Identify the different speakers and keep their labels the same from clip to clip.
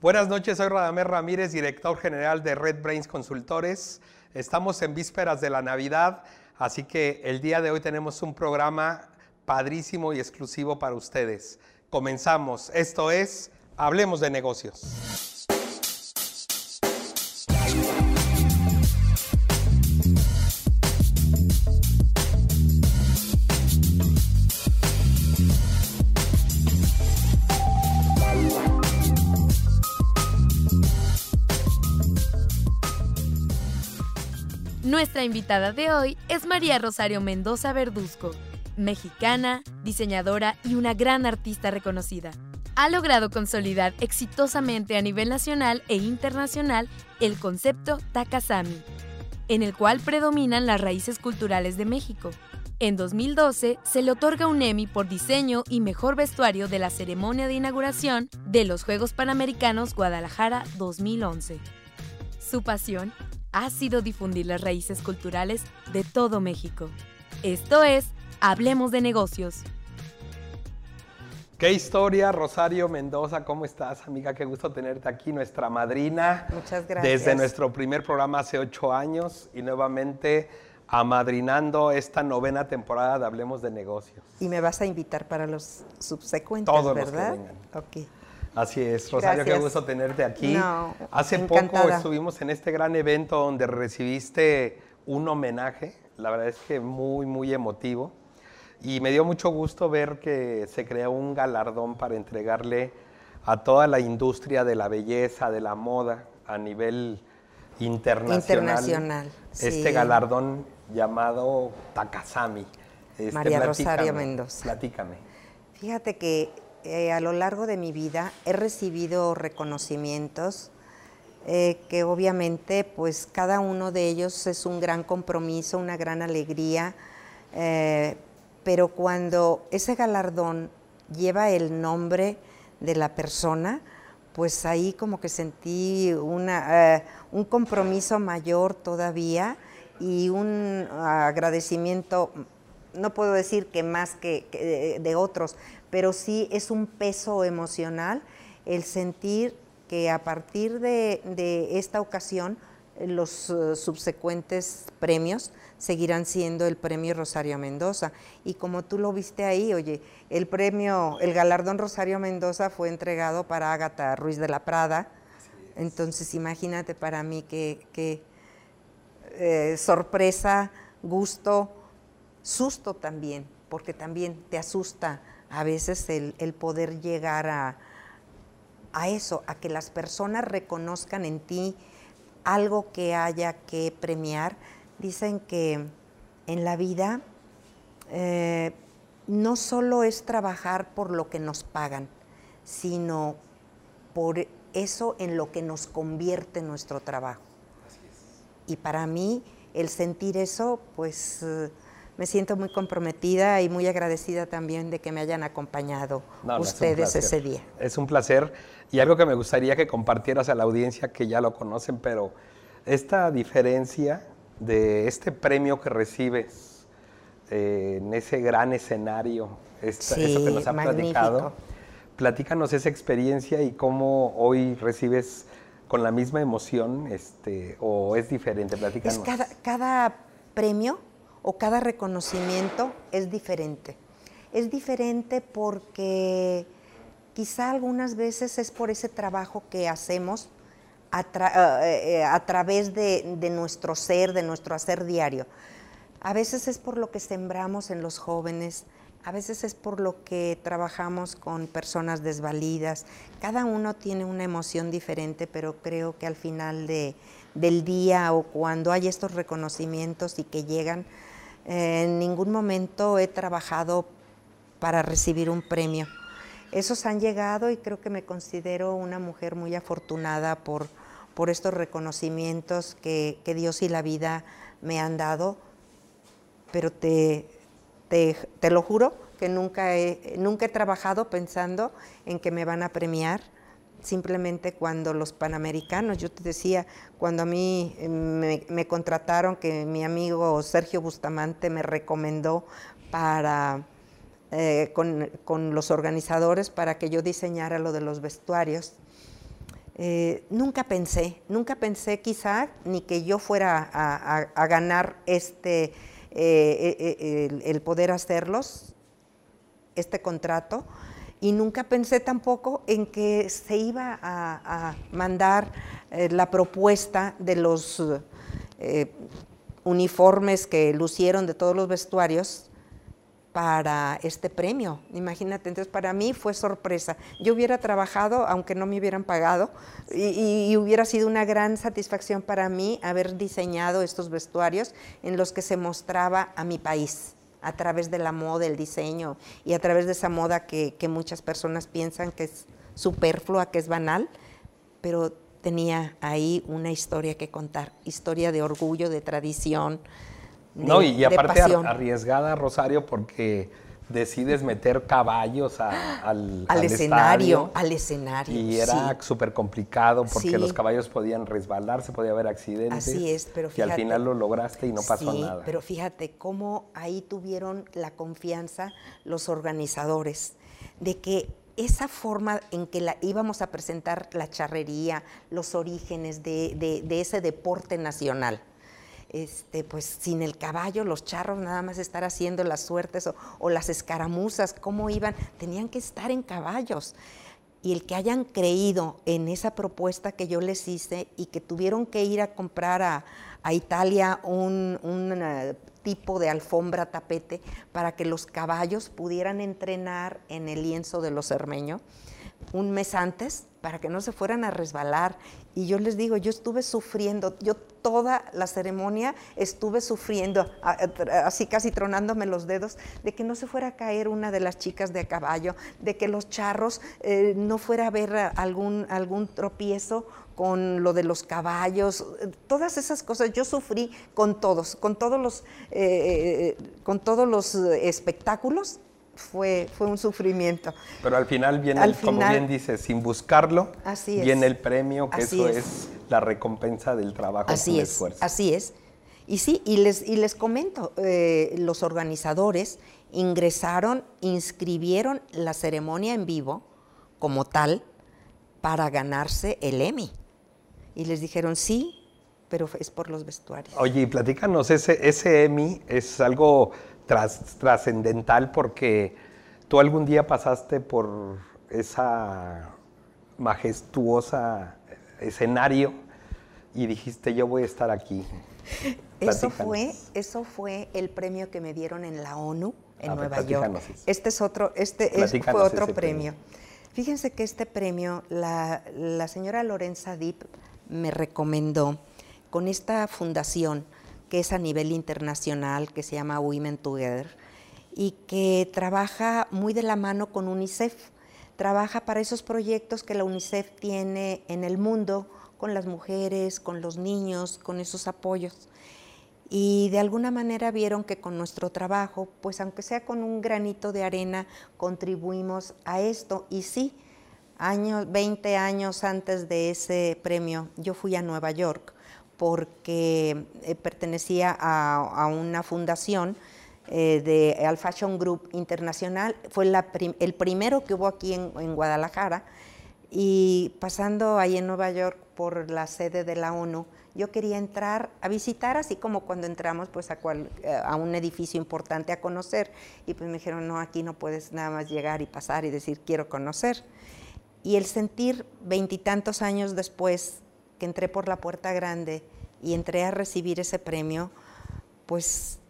Speaker 1: Buenas noches, soy Radamés Ramírez, director general de Red Brains Consultores. Estamos en vísperas de la Navidad, así que el día de hoy tenemos un programa padrísimo y exclusivo para ustedes. Comenzamos. Esto es Hablemos de negocios.
Speaker 2: Nuestra invitada de hoy es María Rosario Mendoza Verduzco, mexicana, diseñadora y una gran artista reconocida. Ha logrado consolidar exitosamente a nivel nacional e internacional el concepto Takasami, en el cual predominan las raíces culturales de México. En 2012 se le otorga un Emmy por diseño y mejor vestuario de la ceremonia de inauguración de los Juegos Panamericanos Guadalajara 2011. Su pasión ha sido difundir las raíces culturales de todo México. Esto es Hablemos de Negocios.
Speaker 1: Qué historia, Rosario Mendoza, ¿cómo estás, amiga? Qué gusto tenerte aquí, nuestra madrina.
Speaker 3: Muchas gracias.
Speaker 1: Desde nuestro primer programa hace ocho años y nuevamente amadrinando esta novena temporada de Hablemos de Negocios.
Speaker 3: Y me vas a invitar para los subsecuentes,
Speaker 1: Todos
Speaker 3: ¿verdad?
Speaker 1: los que vengan.
Speaker 3: Ok.
Speaker 1: Así es, Rosario, qué
Speaker 3: Gracias.
Speaker 1: gusto tenerte aquí.
Speaker 3: No,
Speaker 1: Hace poco
Speaker 3: encantada.
Speaker 1: estuvimos en este gran evento donde recibiste un homenaje, la verdad es que muy, muy emotivo. Y me dio mucho gusto ver que se creó un galardón para entregarle a toda la industria de la belleza, de la moda a nivel internacional.
Speaker 3: Internacional,
Speaker 1: Este
Speaker 3: sí.
Speaker 1: galardón llamado Takasami. Este,
Speaker 3: María Rosario Mendoza.
Speaker 1: Platícame.
Speaker 3: Fíjate que eh, a lo largo de mi vida he recibido reconocimientos eh, que obviamente pues cada uno de ellos es un gran compromiso, una gran alegría, eh, pero cuando ese galardón lleva el nombre de la persona, pues ahí como que sentí un compromiso mayor todavía y un agradecimiento, no puedo decir que más que, de otros, pero sí es un peso emocional el sentir que a partir de, esta ocasión eh, los eh, subsecuentes premios seguirán siendo el premio Rosario Mendoza. Y como tú lo viste ahí, oye, el premio, el galardón Rosario Mendoza fue entregado para Ágata Ruiz de la Prada. Entonces imagínate para mí que, que eh, sorpresa, gusto, susto también, porque también te asusta a veces el, el poder llegar a, a eso, a que las personas reconozcan en ti algo que haya que premiar. Dicen que en la vida eh, no solo es trabajar por lo que nos pagan, sino por eso en lo que nos convierte nuestro trabajo. Y para mí, el sentir eso, pues eh, me siento muy comprometida y muy agradecida también de que me hayan acompañado
Speaker 1: No, no, es
Speaker 3: ustedes
Speaker 1: placer.
Speaker 3: ese día.
Speaker 1: Es un placer y algo que me gustaría que compartieras a la audiencia que ya lo conocen, pero esta diferencia de este premio que recibes eh, en ese gran escenario, esta-
Speaker 3: Sí,
Speaker 1: eso que nos ha
Speaker 3: magnífico.
Speaker 1: platicado, platícanos esa experiencia y cómo hoy recibes con la misma emoción este, o es diferente, platícanos.
Speaker 3: Es cada, cada premio o cada reconocimiento es diferente. Es diferente porque quizá algunas veces es por ese trabajo que hacemos a, eh, eh, través de, nuestro ser, de nuestro hacer diario. A veces es por lo que sembramos en los jóvenes, a veces es por lo que trabajamos con personas desvalidas. Cada uno tiene una emoción diferente, pero creo que al final de- del día o cuando hay estos reconocimientos y que llegan, en ningún momento he trabajado para recibir un premio. Esos han llegado y creo que me considero una mujer muy afortunada por, por estos reconocimientos que, que Dios y la vida me han dado, pero te, te, te lo juro que nunca he, nunca he trabajado pensando en que me van a premiar. Simplemente cuando los panamericanos, yo te decía, cuando a mí eh, me, contrataron, que mi amigo Sergio Bustamante me recomendó para eh, con, con los organizadores para que yo diseñara lo de los vestuarios. Eh, nunca pensé, nunca pensé quizá ni que yo fuera a, ganar este, el, poder hacerlos, este contrato, y nunca pensé tampoco en que se iba a, mandar la propuesta de los uniformes que lucieron de todos los vestuarios para este premio. Imagínate, entonces para mí fue sorpresa. Yo hubiera trabajado, aunque no me hubieran pagado, y, hubiera sido una gran satisfacción para mí haber diseñado estos vestuarios en los que se mostraba a mi país a través de la moda, el diseño y a través de esa moda que, que muchas personas piensan que es superflua, que es banal, pero tenía ahí una historia que contar, historia de orgullo, de tradición,
Speaker 1: no, y, aparte arriesgada, Rosario, porque decides meter caballos al,
Speaker 3: al, escenario, al escenario.
Speaker 1: Y era súper complicado porque los caballos podían resbalarse, podía haber accidentes.
Speaker 3: Así es, pero fíjate.
Speaker 1: Y al final lo lograste y no pasó sí, nada.
Speaker 3: Pero fíjate cómo ahí tuvieron la confianza los organizadores de que esa forma en que la, íbamos a presentar la charrería, los orígenes de ese deporte nacional este, pues sin el caballo, los charros nada más estar haciendo las suertes o, las escaramuzas, cómo iban, tenían que estar en caballos. Y el que hayan creído en esa propuesta que yo les hice y que tuvieron que ir a comprar a, Italia un, eh, tipo de alfombra tapete para que los caballos pudieran entrenar en el lienzo de los cermeños un mes antes para que no se fueran a resbalar. Y yo les digo, yo estuve sufriendo, yo toda la ceremonia estuve sufriendo, así casi tronándome los dedos, de que no se fuera a caer una de las chicas de a caballo, de que los charros eh, no fuera a haber algún, algún tropiezo con lo de los caballos, todas esas cosas. Yo sufrí con todos, con todos los, eh, eh, con todos los espectáculos fue, fue un sufrimiento.
Speaker 1: Pero al final viene, como bien dice, sin buscarlo, viene el premio, que eso es. la recompensa del trabajo
Speaker 3: así es,
Speaker 1: esfuerzo.
Speaker 3: Así es. Y sí, y les, y les comento, eh, los organizadores ingresaron, inscribieron la ceremonia en vivo como tal para ganarse el Emmy. Y les dijeron, sí, pero es por los vestuarios.
Speaker 1: Oye, y platícanos, ese, ese Emmy es algo trascendental porque tú algún día pasaste por esa majestuosa escenario y dijiste yo voy a estar aquí.
Speaker 3: Eso fue, eso fue el premio que me dieron en la ONU en Nueva York. Este es otro, este fue otro premio. Fíjense que este premio la, la señora Lorenza Deep me recomendó con esta fundación que es a nivel internacional, que se llama Women Together, y que trabaja muy de la mano con UNICEF. Trabaja para esos proyectos que la UNICEF tiene en el mundo con las mujeres, con los niños, con esos apoyos. Y de alguna manera vieron que con nuestro trabajo, pues aunque sea con un granito de arena, contribuimos a esto. Y sí, años, 20 años antes de ese premio, yo fui a Nueva York porque eh, pertenecía a, una fundación eh, de Al Fashion Group Internacional. Fue el primero que hubo aquí en, Guadalajara. Y pasando ahí en Nueva York por la sede de la ONU, yo quería entrar a visitar, así como cuando entramos pues a, eh, a, un edificio importante a conocer. Y pues me dijeron, no, aquí no puedes nada más llegar y pasar y decir, quiero conocer. Y el sentir veintitantos años después que entré por la puerta grande y entré a recibir ese premio, pues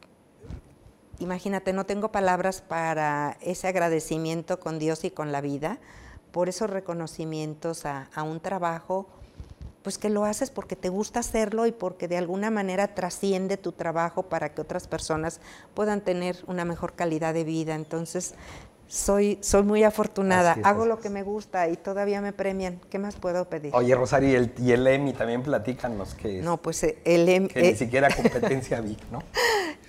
Speaker 3: imagínate, no tengo palabras para ese agradecimiento con Dios y con la vida, por esos reconocimientos a, un trabajo, pues que lo haces porque te gusta hacerlo y porque de alguna manera trasciende tu trabajo para que otras personas puedan tener una mejor calidad de vida. Entonces, soy, soy muy afortunada, hago lo que me gusta y todavía me premian. ¿Qué más puedo pedir?
Speaker 1: Oye, Rosario, y el, y el EMI también platícanos que
Speaker 3: No, pues eh, el EMI...
Speaker 1: Que ni eh, siquiera competencia vi, ¿no?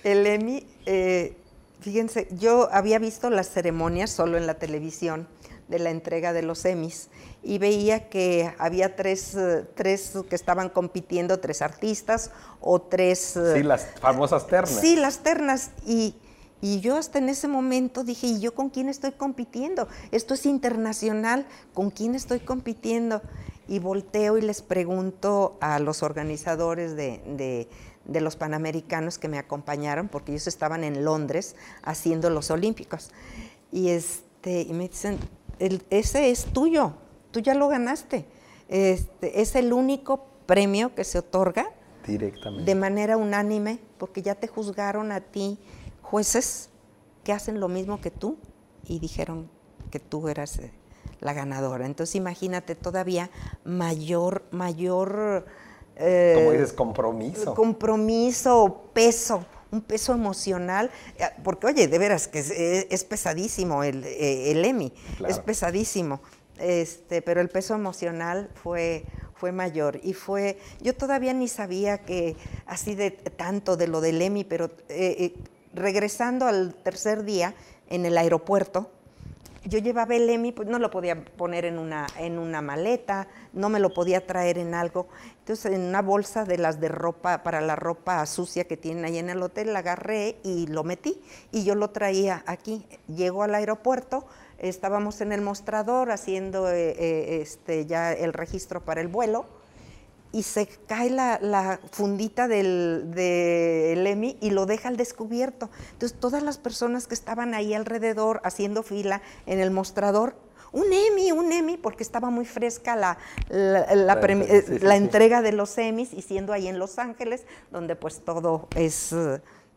Speaker 3: El EMI, eh, fíjense, yo había visto las ceremonias solo en la televisión de la entrega de los EMIs y veía que había tres, tres que estaban compitiendo, tres artistas o tres...
Speaker 1: Sí, las famosas ternas.
Speaker 3: Sí, las ternas y y yo hasta en ese momento dije, ¿y yo con quién estoy compitiendo? Esto es internacional, ¿con quién estoy compitiendo? y volteo y les pregunto a los organizadores de, los Panamericanos que me acompañaron, porque ellos estaban en Londres haciendo los Olímpicos. Y, este, y me dicen, ese es tuyo, tú ya lo ganaste. Este, es el único premio que se otorga
Speaker 1: directamente
Speaker 3: de manera unánime, porque ya te juzgaron a ti jueces que hacen lo mismo que tú y dijeron que tú eras eh, la ganadora. Entonces imagínate todavía mayor, mayor...
Speaker 1: Eh, Como dices, compromiso.
Speaker 3: Compromiso, peso, un peso emocional, eh, porque oye, de veras que es, pesadísimo el, el EMI, es pesadísimo, este, pero el peso emocional fue, fue mayor y fue, yo todavía ni sabía que así de tanto de lo del EMI, pero regresando al tercer día en el aeropuerto, yo llevaba el EMI, pues no lo podía poner en una, en una maleta, no me lo podía traer en algo. Entonces, en una bolsa de las de ropa, para la ropa sucia que tienen ahí en el hotel, la agarré y lo metí. Y yo lo traía aquí. Llego al aeropuerto, estábamos en el mostrador haciendo eh, eh, este, ya el registro para el vuelo y se cae la, fundita del, del, EMI y lo deja al descubierto. Entonces todas las personas que estaban ahí alrededor haciendo fila en el mostrador, un EMI, un EMI, porque estaba muy fresca la, la, entrega de los EMIs y siendo ahí en Los Ángeles, donde pues todo es...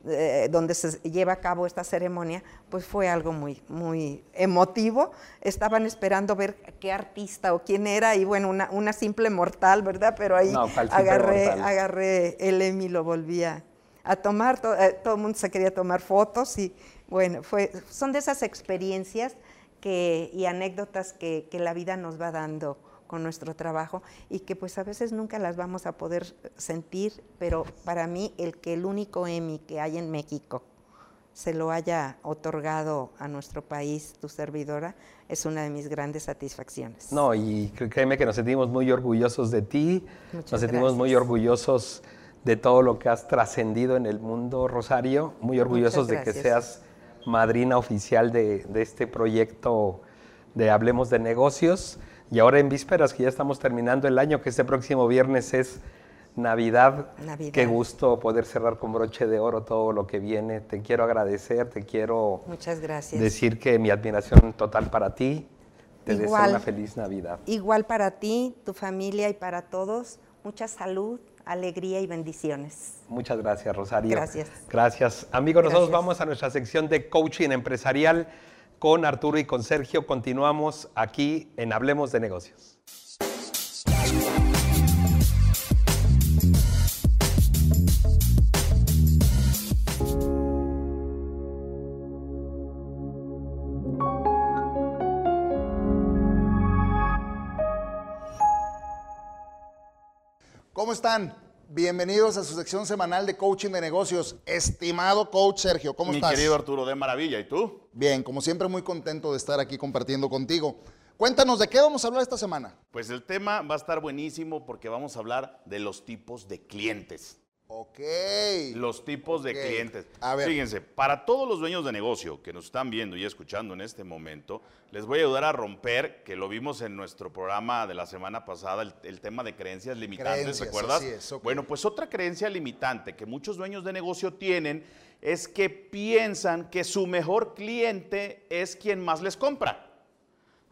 Speaker 3: Eh, donde se lleva a cabo esta ceremonia, pues fue algo muy, muy emotivo. Estaban esperando ver qué artista o quién era, y bueno, una, simple mortal, ¿verdad? Pero ahí agarré, agarré el Emmy, lo volvía a tomar, eh, todo, el mundo se quería tomar fotos y bueno, fue, son de esas experiencias que, y anécdotas que, que la vida nos va dando nuestro trabajo y que pues a veces nunca las vamos a poder sentir, pero para mí el que el único Emmy que hay en México se lo haya otorgado a nuestro país, tu servidora, es una de mis grandes satisfacciones.
Speaker 1: No, y créeme que nos sentimos muy orgullosos de ti, nos sentimos muy orgullosos de todo lo que has trascendido en el mundo, Rosario, muy orgullosos de que seas madrina oficial de, de este proyecto de Hablemos de Negocios. Y ahora en vísperas, que ya estamos terminando el año, que este próximo viernes es Navidad. Navidad. Qué gusto poder cerrar con broche de oro todo lo que viene. Te quiero agradecer, te quiero
Speaker 3: Muchas gracias.
Speaker 1: decir que mi admiración total para ti. Te deseo una feliz Navidad.
Speaker 3: Igual para ti, tu familia y para todos. Mucha salud, alegría y bendiciones.
Speaker 1: Muchas gracias, Rosario.
Speaker 3: Gracias.
Speaker 1: Gracias. Amigos, nosotros vamos a nuestra sección de coaching empresarial con Arturo y con Sergio. Continuamos aquí en Hablemos de Negocios.
Speaker 4: ¿Cómo están? Bienvenidos a su sección semanal de coaching de negocios. Estimado coach Sergio, ¿cómo estás?
Speaker 5: Mi querido Arturo, de maravilla. ¿Y tú?
Speaker 4: Bien, como siempre muy contento de estar aquí compartiendo contigo. Cuéntanos, ¿de qué vamos a hablar esta semana?
Speaker 5: Pues el tema va a estar buenísimo porque vamos a hablar de los tipos de clientes.
Speaker 4: Ok.
Speaker 5: Los tipos de clientes. A ver. Fíjense, para todos los dueños de negocio que nos están viendo y escuchando en este momento, les voy a ayudar a romper, que lo vimos en nuestro programa de la semana pasada, el, tema de creencias limitantes, ¿te acuerdas? Bueno, pues otra creencia limitante que muchos dueños de negocio tienen es que piensan que su mejor cliente es quien más les compra.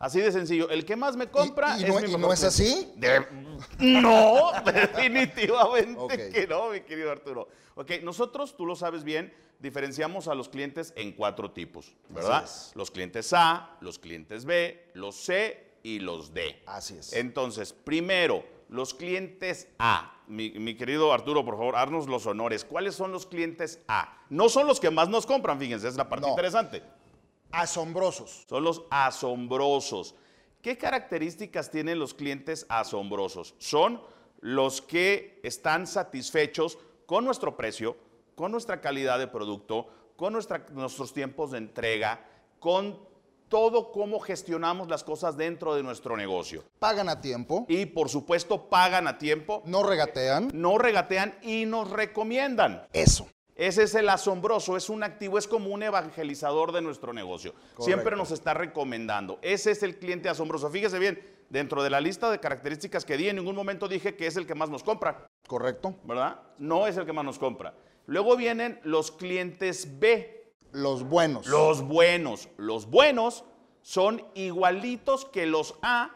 Speaker 5: Así de sencillo. El que más me compra
Speaker 4: es no, no es así?
Speaker 5: no, definitivamente que no, mi querido Arturo. Ok, nosotros, tú lo sabes bien, diferenciamos a los clientes en cuatro tipos, ¿verdad? Los clientes A, los clientes B, los C y los D.
Speaker 4: Así es.
Speaker 5: Entonces, primero, los clientes A. Mi, mi, querido Arturo, por favor, haznos los honores. ¿Cuáles son los clientes A? No son los que más nos compran, fíjense, es la parte interesante.
Speaker 4: Asombrosos.
Speaker 5: Son los asombrosos. ¿Qué características tienen los clientes asombrosos? Son los que están satisfechos con nuestro precio, con nuestra calidad de producto, con nuestros tiempos de entrega, con todo cómo gestionamos las cosas dentro de nuestro negocio.
Speaker 4: Pagan a tiempo.
Speaker 5: Y por supuesto pagan a tiempo.
Speaker 4: No regatean.
Speaker 5: No regatean y nos recomiendan.
Speaker 4: Eso.
Speaker 5: Ese es el asombroso, es un activo, es como un evangelizador de nuestro negocio. Siempre nos está recomendando. Ese es el cliente asombroso. Fíjese bien, dentro de la lista de características que di, en ningún momento dije que es el que más nos compra.
Speaker 4: Correcto.
Speaker 5: ¿Verdad? No es el que más nos compra. Luego vienen los clientes B.
Speaker 4: Los buenos.
Speaker 5: Los buenos. Los buenos son igualitos que los A.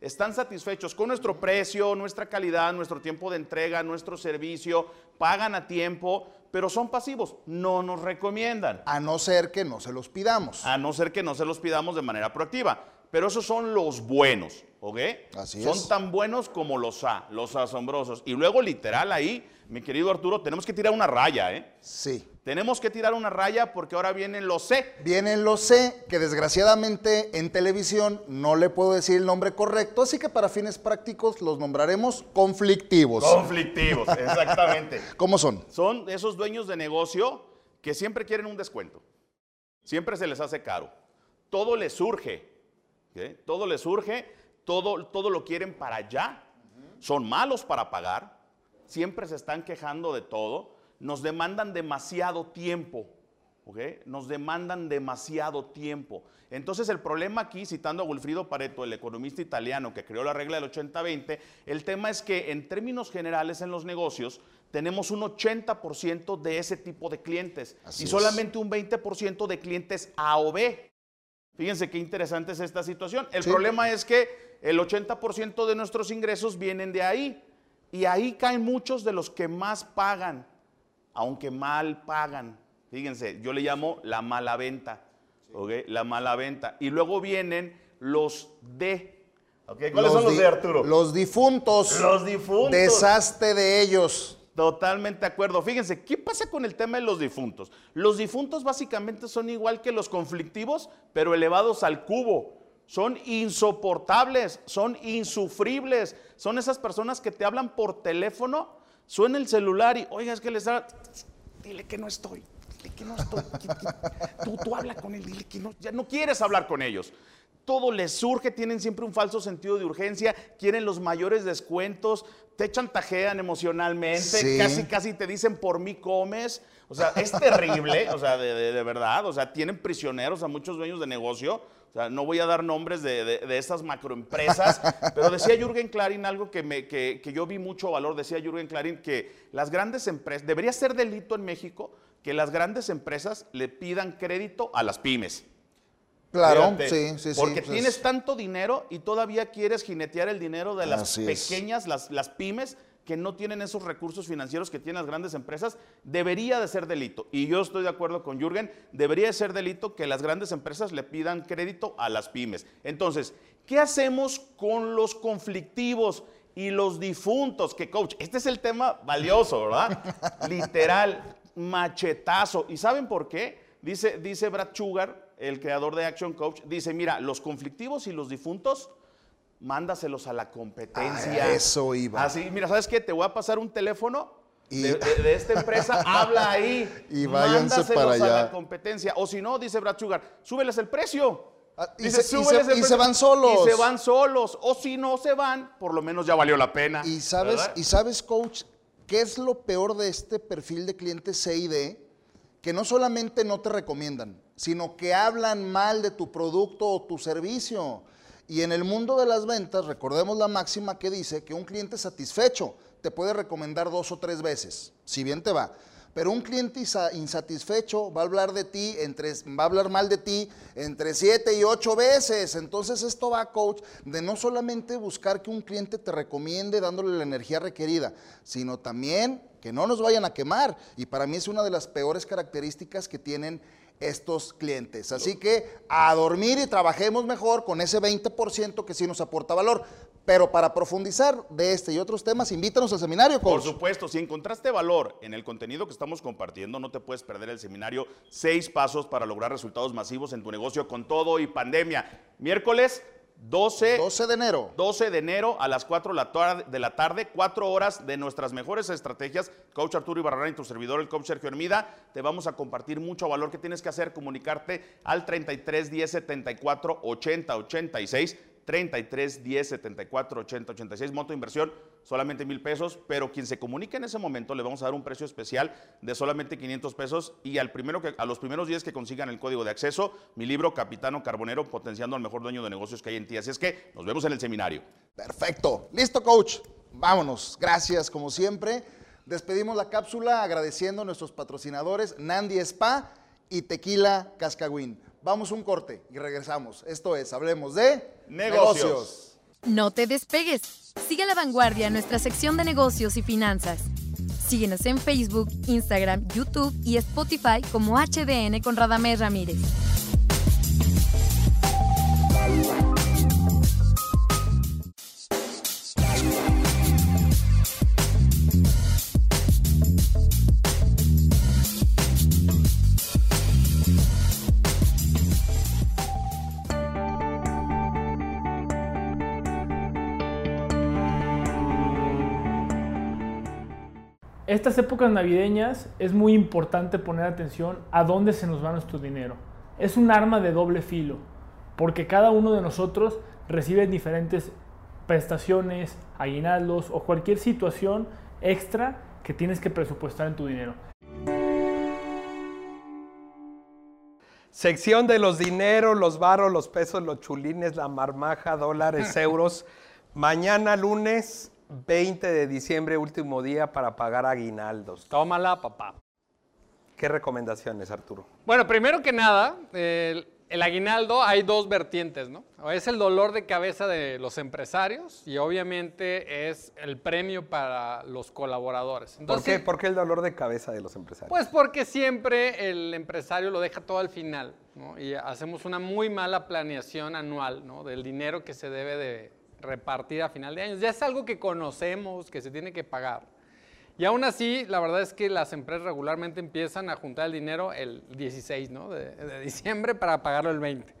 Speaker 5: Están satisfechos con nuestro precio, nuestra calidad, nuestro tiempo de entrega, nuestro servicio, pagan a tiempo, pero son pasivos, no nos recomiendan.
Speaker 4: A no ser que no se los pidamos.
Speaker 5: A no ser que no se los pidamos de manera proactiva. Pero esos son los buenos, ¿ok?
Speaker 4: Así
Speaker 5: son tan buenos como los A, los asombrosos. Y luego, literal, ahí, mi querido Arturo, tenemos que tirar una raya, ¿eh?
Speaker 4: Sí.
Speaker 5: Tenemos que tirar una raya porque ahora vienen los C.
Speaker 4: Vienen los C, que desgraciadamente en televisión no le puedo decir el nombre correcto, así que para fines prácticos los nombraremos conflictivos.
Speaker 5: Conflictivos, exactamente.
Speaker 4: ¿Cómo son?
Speaker 5: Son esos dueños de negocio que siempre quieren un descuento. Siempre se les hace caro. Todo les surge. Todo les surge, todo, todo lo quieren para allá. Son malos para pagar. Siempre se están quejando de todo nos demandan demasiado tiempo. Nos demandan demasiado tiempo. Entonces el problema aquí, citando a Wilfrido Pareto, el economista italiano que creó la regla del 80-20, el tema es que en términos generales en los negocios tenemos un 80% de ese tipo de clientes y solamente un 20% de clientes A o B. Fíjense qué interesante es esta situación. El problema es que el 80% de nuestros ingresos vienen de ahí y ahí caen muchos de los que más pagan aunque mal pagan. Fíjense, yo le llamo la mala venta. La mala venta. Y luego vienen los D.
Speaker 4: ¿Cuáles son los de Arturo? Los difuntos.
Speaker 5: Los difuntos.
Speaker 4: Desastre de ellos.
Speaker 5: Totalmente de acuerdo. Fíjense, ¿qué pasa con el tema de los difuntos? Los difuntos básicamente son igual que los conflictivos, pero elevados al cubo. Son insoportables, son insufribles. Son esas personas que te hablan por teléfono Suena el celular y, oiga, es que les da. Dile que no estoy. Dile que no estoy. tú, tú habla con él, dile que no. Ya no quieres hablar con ellos. Todo les surge, tienen siempre un falso sentido de urgencia, quieren los mayores descuentos, te chantajean emocionalmente, casi, casi te dicen por mí comes. O sea, es terrible, o sea, de, verdad. O sea, tienen prisioneros a muchos dueños de negocio o sea, no voy a dar nombres de, de, estas macroempresas, pero decía Jürgen Klarin algo que, me, que, que, yo vi mucho valor. Decía Jürgen Klarin que las grandes empresas, debería ser delito en México que las grandes empresas le pidan crédito a las pymes.
Speaker 4: Claro, sí, sí, sí.
Speaker 5: Porque pues tienes tanto dinero y todavía quieres jinetear el dinero de las pequeñas, las, las pymes que no tienen esos recursos financieros que tienen las grandes empresas, debería de ser delito. Y yo estoy de acuerdo con Jürgen, debería de ser delito que las grandes empresas le pidan crédito a las pymes. Entonces, ¿qué hacemos con los conflictivos y los difuntos? Que coach, este es el tema valioso, ¿verdad? Literal, machetazo. ¿Y saben por qué? Dice, dice Brad Sugar, el creador de Action Coach, dice, mira, los conflictivos y los difuntos mándaselos a la competencia.
Speaker 4: eso iba.
Speaker 5: Así, mira, ¿sabes qué? Te voy a pasar un teléfono de, esta empresa, habla ahí.
Speaker 4: Y váyanse para allá.
Speaker 5: a la competencia. O si no, dice Brad Sugar, súbeles el precio.
Speaker 4: Ah, y, se, van solos.
Speaker 5: Y se van solos. O si no se van, por lo menos ya valió la pena.
Speaker 4: Y sabes, y sabes, coach, ¿qué es lo peor de este perfil de clientes CID? Que no solamente no te recomiendan, sino que hablan mal de tu producto o tu servicio. Y en el mundo de las ventas, recordemos la máxima que dice que un cliente satisfecho te puede recomendar dos o tres veces, si bien te va. Pero un cliente insatisfecho va a hablar de ti, entre, va a hablar mal de ti entre siete y ocho veces. Entonces esto va, coach, de no solamente buscar que un cliente te recomiende dándole la energía requerida, sino también que no nos vayan a quemar. Y para mí es una de las peores características que tienen estos clientes. Así que a dormir y trabajemos mejor con ese 20% que sí nos aporta valor. Pero para profundizar de este y otros temas, invítanos al seminario,
Speaker 5: Por supuesto, si encontraste valor en el contenido que estamos compartiendo, no te puedes perder el seminario Seis Pasos para lograr resultados masivos en tu negocio con todo y pandemia. Miércoles 12,
Speaker 4: 12, de enero.
Speaker 5: 12 de enero a las 4 de la tarde, 4 horas de nuestras mejores estrategias. Coach Arturo Ibarrarán y tu servidor, el coach Sergio Hermida, te vamos a compartir mucho valor que tienes que hacer, comunicarte al 33 10 74 80 86, 33 10 74 80 86, monto inversión solamente mil pesos, pero quien se comunique en ese momento le vamos a dar un precio especial de solamente 500 pesos y al primero que, a los primeros días que consigan el código de acceso, mi libro Capitano Carbonero, potenciando al mejor dueño de negocios que hay en ti. Así es que nos vemos en el seminario.
Speaker 4: Perfecto. Listo, coach. Vámonos. Gracias, como siempre. Despedimos la cápsula agradeciendo a nuestros patrocinadores Nandi Spa y Tequila Cascagüín. Vamos un corte y regresamos. Esto es, hablemos de negocios.
Speaker 2: No te despegues. Sigue la vanguardia en nuestra sección de negocios y finanzas. Síguenos en Facebook, Instagram, YouTube y Spotify como HDN con Radamés Ramírez.
Speaker 6: Estas épocas navideñas es muy importante poner atención a dónde se nos va nuestro dinero. Es un arma de doble filo, porque cada uno de nosotros recibe diferentes prestaciones, aguinaldos o cualquier situación extra que tienes que presupuestar en tu dinero.
Speaker 1: Sección de los dineros, los varos, los pesos, los chulines, la marmaja, dólares, euros. Mañana lunes 20 de diciembre, último día para pagar aguinaldos.
Speaker 7: Tómala, papá.
Speaker 1: ¿Qué recomendaciones, Arturo?
Speaker 7: Bueno, primero que nada, el, aguinaldo hay dos vertientes, ¿no? Es el dolor de cabeza de los empresarios y obviamente es el premio para los colaboradores.
Speaker 1: ¿Por, qué? ¿Por qué el dolor de cabeza de los empresarios?
Speaker 7: Pues porque siempre el empresario lo deja todo al final, ¿no? Y hacemos una muy mala planeación anual, ¿no? Del dinero que se debe de repartir a final de año. Ya es algo que conocemos, que se tiene que pagar. Y aún así, la verdad es que las empresas regularmente empiezan a juntar el dinero el 16 de, diciembre para pagarlo el 20.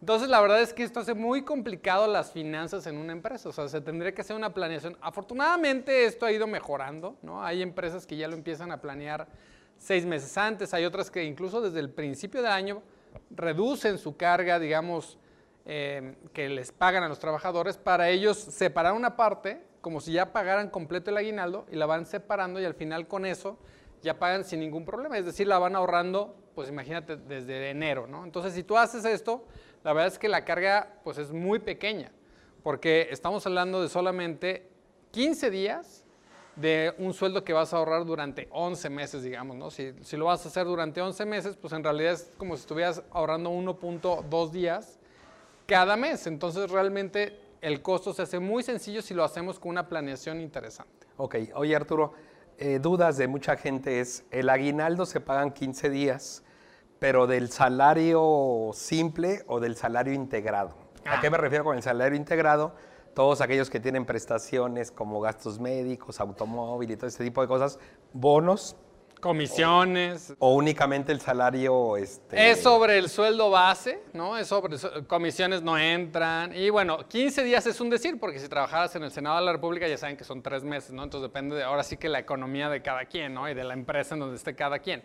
Speaker 7: Entonces, la verdad es que esto hace muy complicado las finanzas en una empresa. O sea, se tendría que hacer una planeación. Afortunadamente, esto ha ido mejorando. ¿no? Hay empresas que ya lo empiezan a planear seis meses antes. Hay otras que incluso desde el principio del año reducen su carga, digamos, Em, que les pagan a los trabajadores para ellos separar una parte como si ya pagaran completo el aguinaldo y la van separando y al final con eso ya pagan sin ningún problema, es decir, la van ahorrando, pues imagínate, desde enero, ¿no? Entonces, si tú haces esto, la verdad es que la carga pues es muy pequeña, porque estamos hablando de solamente 15 días de un sueldo que vas a ahorrar durante 11 meses, digamos, ¿no? Si, si lo vas a hacer durante 11 meses, pues en realidad es como si estuvieras ahorrando 1.2 días cada mes. Entonces realmente el costo se hace muy sencillo si lo hacemos con una planeación interesante.
Speaker 1: Ok, oye Arturo, eh, dudas de mucha gente es, el aguinaldo se pagan 15 días, pero del salario simple o del salario integrado. ¿A ah. qué me refiero con el salario integrado? Todos aquellos que tienen prestaciones como gastos médicos, automóvil y todo ese tipo de cosas, bonos
Speaker 7: Comisiones.
Speaker 1: O, únicamente el salario. Este...
Speaker 7: Es sobre el sueldo base, ¿no? Es sobre. Comisiones no entran. Y bueno, 15 días es un decir, porque si trabajaras en el Senado de la República ya saben que son tres meses, ¿no? Entonces depende de ahora sí que la economía de cada quien, ¿no? Y de la empresa en donde esté cada quien.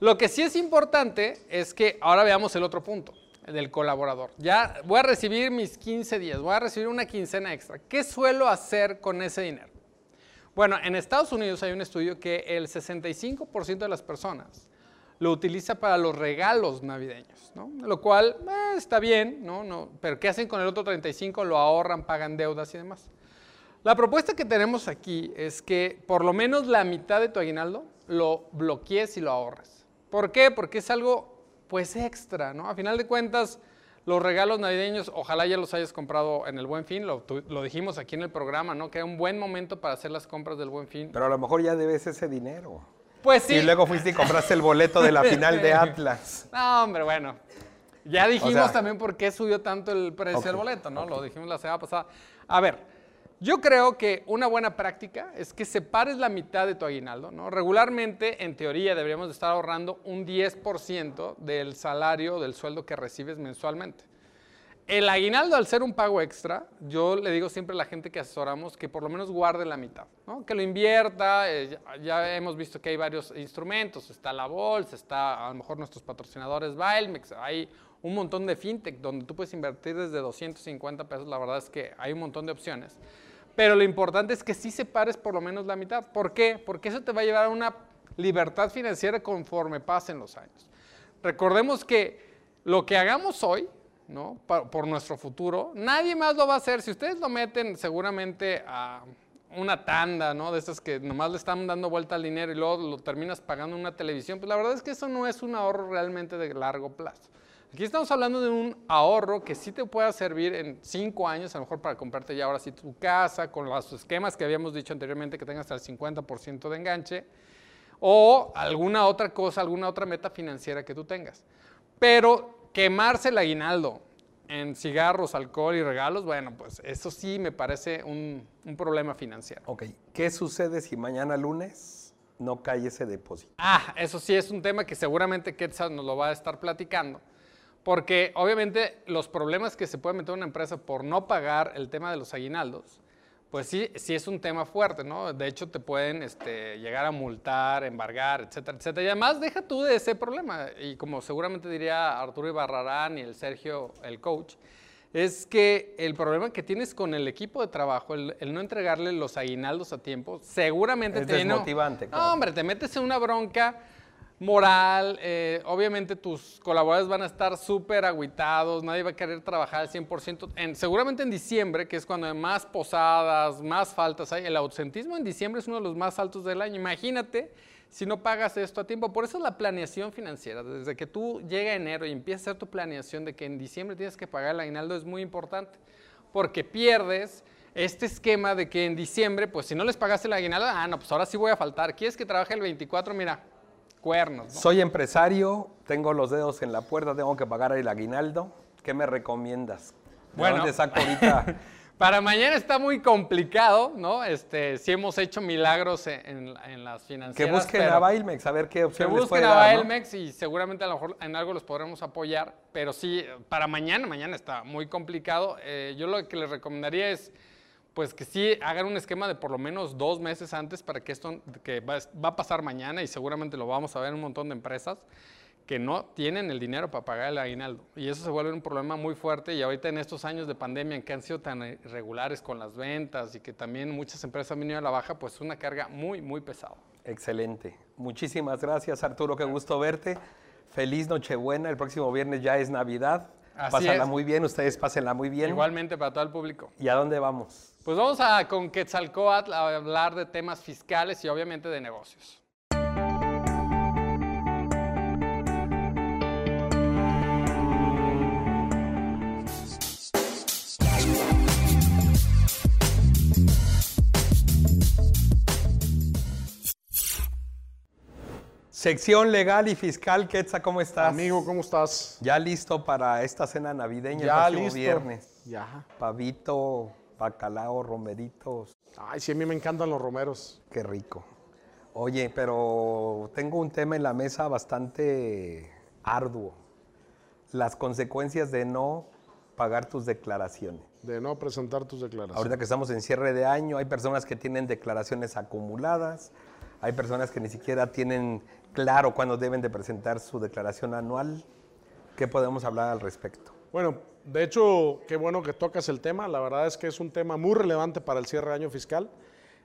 Speaker 7: Lo que sí es importante es que ahora veamos el otro punto, el del colaborador. Ya voy a recibir mis 15 días, voy a recibir una quincena extra. ¿Qué suelo hacer con ese dinero? Bueno, en Estados Unidos hay un estudio que el 65% de las personas lo utiliza para los regalos navideños, ¿no? Lo cual eh, está bien, ¿no? Pero ¿qué hacen con el otro 35%? Lo ahorran, pagan deudas y demás. La propuesta que tenemos aquí es que por lo menos la mitad de tu aguinaldo lo bloquees y lo ahorres. ¿Por qué? Porque es algo pues extra, ¿no? A final de cuentas, los regalos navideños, ojalá ya los hayas comprado en el Buen Fin, lo, dijimos aquí en el programa, ¿no? Que era un buen momento para hacer las compras del Buen Fin.
Speaker 1: Pero a lo mejor ya debes ese dinero.
Speaker 7: Pues sí.
Speaker 1: Y luego fuiste y compraste el boleto de la final de Atlas.
Speaker 7: No, hombre, bueno. Ya dijimos también por qué subió tanto el precio del boleto, ¿no? Lo dijimos la semana pasada. A ver, yo creo que una buena práctica es que separes la mitad de tu aguinaldo. ¿no? Regularmente, en teoría, deberíamos estar ahorrando un 10% del salario, del sueldo que recibes mensualmente. El aguinaldo, al ser un pago extra, yo le digo siempre a la gente que asesoramos que por lo menos guarde la mitad, ¿no? que lo invierta. Eh, ya, hemos visto que hay varios instrumentos, está la bolsa, está a lo mejor nuestros patrocinadores Bailmex, hay un montón de fintech donde tú puedes invertir desde 250 pesos, la verdad es que hay un montón de opciones. pero lo importante es que sí separes por lo menos la mitad. ¿Por qué? Porque eso te va a llevar a una libertad financiera conforme pasen los años. Recordemos que lo que hagamos hoy, ¿no? por nuestro futuro, nadie más lo va a hacer. Si ustedes lo meten seguramente a una tanda, ¿no? De esas que nomás le están dando vuelta al dinero y luego lo terminas pagando en una televisión, pues la verdad es que eso no es un ahorro realmente de largo plazo. Aquí estamos hablando de un ahorro que sí te pueda servir en cinco años, a lo mejor para comprarte ya ahora sí tu casa, con los esquemas que habíamos dicho anteriormente que tengas hasta el 50% de enganche, o alguna otra cosa, alguna otra meta financiera que tú tengas. Pero quemarse el aguinaldo, en cigarros, alcohol y regalos, bueno, pues eso sí me parece un, problema financiero.
Speaker 1: Ok, ¿qué sucede si mañana lunes no cae ese depósito?
Speaker 7: Ah, eso sí es un tema que seguramente Quetzal nos lo va a estar platicando. Porque obviamente los problemas que se puede meter una empresa por no pagar el tema de los aguinaldos, pues sí, sí es un tema fuerte, ¿no? De hecho, te pueden este, llegar a multar, embargar, etcétera, etcétera. Y además, deja tú de ese problema. Y como seguramente diría Arturo Ibarrarán y el Sergio, el coach, es que el problema que tienes con el equipo de trabajo, el, no entregarle los aguinaldos a tiempo, seguramente
Speaker 1: es
Speaker 7: te
Speaker 1: desmotivante.
Speaker 7: No, hombre, te metes en una bronca moral, eh, obviamente tus colaboradores van a estar súper aguitados, nadie va a querer trabajar al 100%. En, seguramente en diciembre, que es cuando hay más posadas, más faltas hay, el ausentismo en diciembre es uno de los más altos del año. Imagínate si no pagas esto a tiempo. Por eso la planeación financiera, desde que tú llega enero y empiezas a hacer tu planeación de que en diciembre tienes que pagar el aguinaldo es muy importante, porque pierdes este esquema de que en diciembre, pues si no les pagaste el aguinaldo, ah, no, pues ahora sí voy a faltar. ¿Quieres que trabaje el 24? Mira, cuernos.
Speaker 1: Soy empresario, tengo los dedos en la puerta, tengo que pagar el aguinaldo. ¿Qué me recomiendas?
Speaker 7: bueno, dónde saco ahorita? Para mañana está muy complicado, ¿no? Este, sí hemos hecho milagros en, las financieras.
Speaker 1: Que busquen a Bailmex, a ver qué opciones
Speaker 7: Que busquen a Bailmex y seguramente a lo mejor en algo los podremos apoyar, pero sí, para mañana, mañana está muy complicado. Eh, yo lo que les recomendaría es pues que sí hagan un esquema de por lo menos dos meses antes para que esto que va, a pasar mañana y seguramente lo vamos a ver en un montón de empresas que no tienen el dinero para pagar el aguinaldo. Y eso se vuelve un problema muy fuerte y ahorita en estos años de pandemia en que han sido tan irregulares con las ventas y que también muchas empresas han venido a la baja, pues es una carga muy, muy pesada.
Speaker 1: Excelente. Muchísimas gracias Arturo, qué gusto verte. Feliz Nochebuena, el próximo viernes ya es Navidad. Así muy bien, ustedes pásenla muy bien.
Speaker 7: Igualmente para todo el público.
Speaker 1: ¿Y a dónde vamos?
Speaker 7: Pues vamos a con Quetzalcoatl a hablar de temas fiscales y obviamente de negocios.
Speaker 1: Sección legal y fiscal, Quetzal, ¿cómo estás?
Speaker 8: Amigo, ¿cómo estás?
Speaker 1: Ya listo para esta cena navideña
Speaker 8: ya el listo.
Speaker 1: viernes. Ya. Pavito, bacalao, romeritos.
Speaker 8: Ay, sí, a mí me encantan los romeros.
Speaker 1: Qué rico. Oye, pero tengo un tema en la mesa bastante arduo. Las consecuencias de no pagar tus declaraciones.
Speaker 8: De no presentar tus declaraciones.
Speaker 1: Ahorita que estamos en cierre de año, hay personas que tienen declaraciones acumuladas, hay personas que ni siquiera tienen claro cuándo deben de presentar su declaración anual. ¿Qué podemos hablar al respecto?
Speaker 8: Bueno, de hecho, qué bueno que tocas el tema. La verdad es que es un tema muy relevante para el cierre de año fiscal.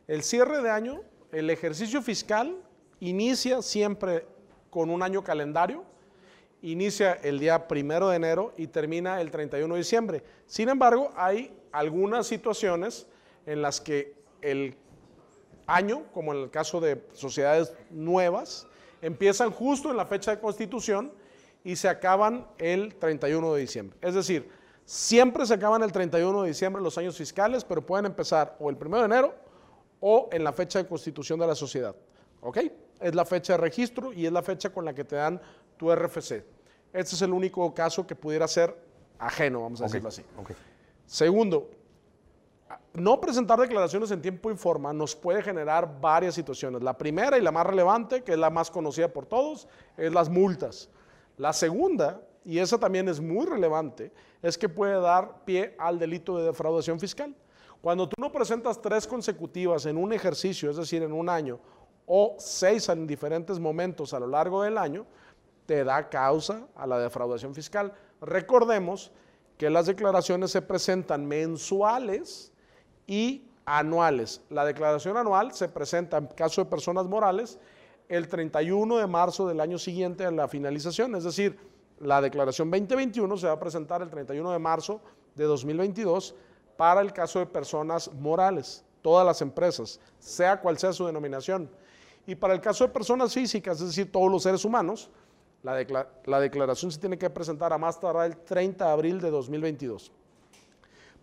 Speaker 8: El cierre de año, el ejercicio fiscal inicia siempre con un año calendario. Inicia el día primero de enero y termina el 31 de diciembre. Sin embargo, hay algunas situaciones en las que el año, como en el caso de sociedades nuevas, empiezan justo en la fecha de constitución y se acaban el 31 de diciembre. Es decir, siempre se acaban el 31 de diciembre los años fiscales, pero pueden empezar o el 1 de enero o en la fecha de constitución de la sociedad. ¿Ok? Es la fecha de registro y es la fecha con la que te dan tu RFC. Este es el único caso que pudiera ser ajeno, vamos a decirlo así. Segundo, no presentar declaraciones en tiempo y forma nos puede generar varias situaciones. La primera y la más relevante, que es la más conocida por todos, es las multas. La segunda, y esa también es muy relevante, es que puede dar pie al delito de defraudación fiscal. Cuando tú no presentas tres consecutivas en un ejercicio, es decir, en un año, o seis en diferentes momentos a lo largo del año, te da causa a la defraudación fiscal. Recordemos que las declaraciones se presentan mensuales, y anuales. La declaración anual se presenta en caso de personas morales el 31 de marzo del año siguiente a la finalización, es decir, la declaración 2021 se va a presentar el 31 de marzo de 2022 para el caso de personas morales, todas las empresas, sea cual sea su denominación. Y para el caso de personas físicas, es decir, todos los seres humanos, la, declaración se tiene que presentar a más tardar el 30 de abril de 2022.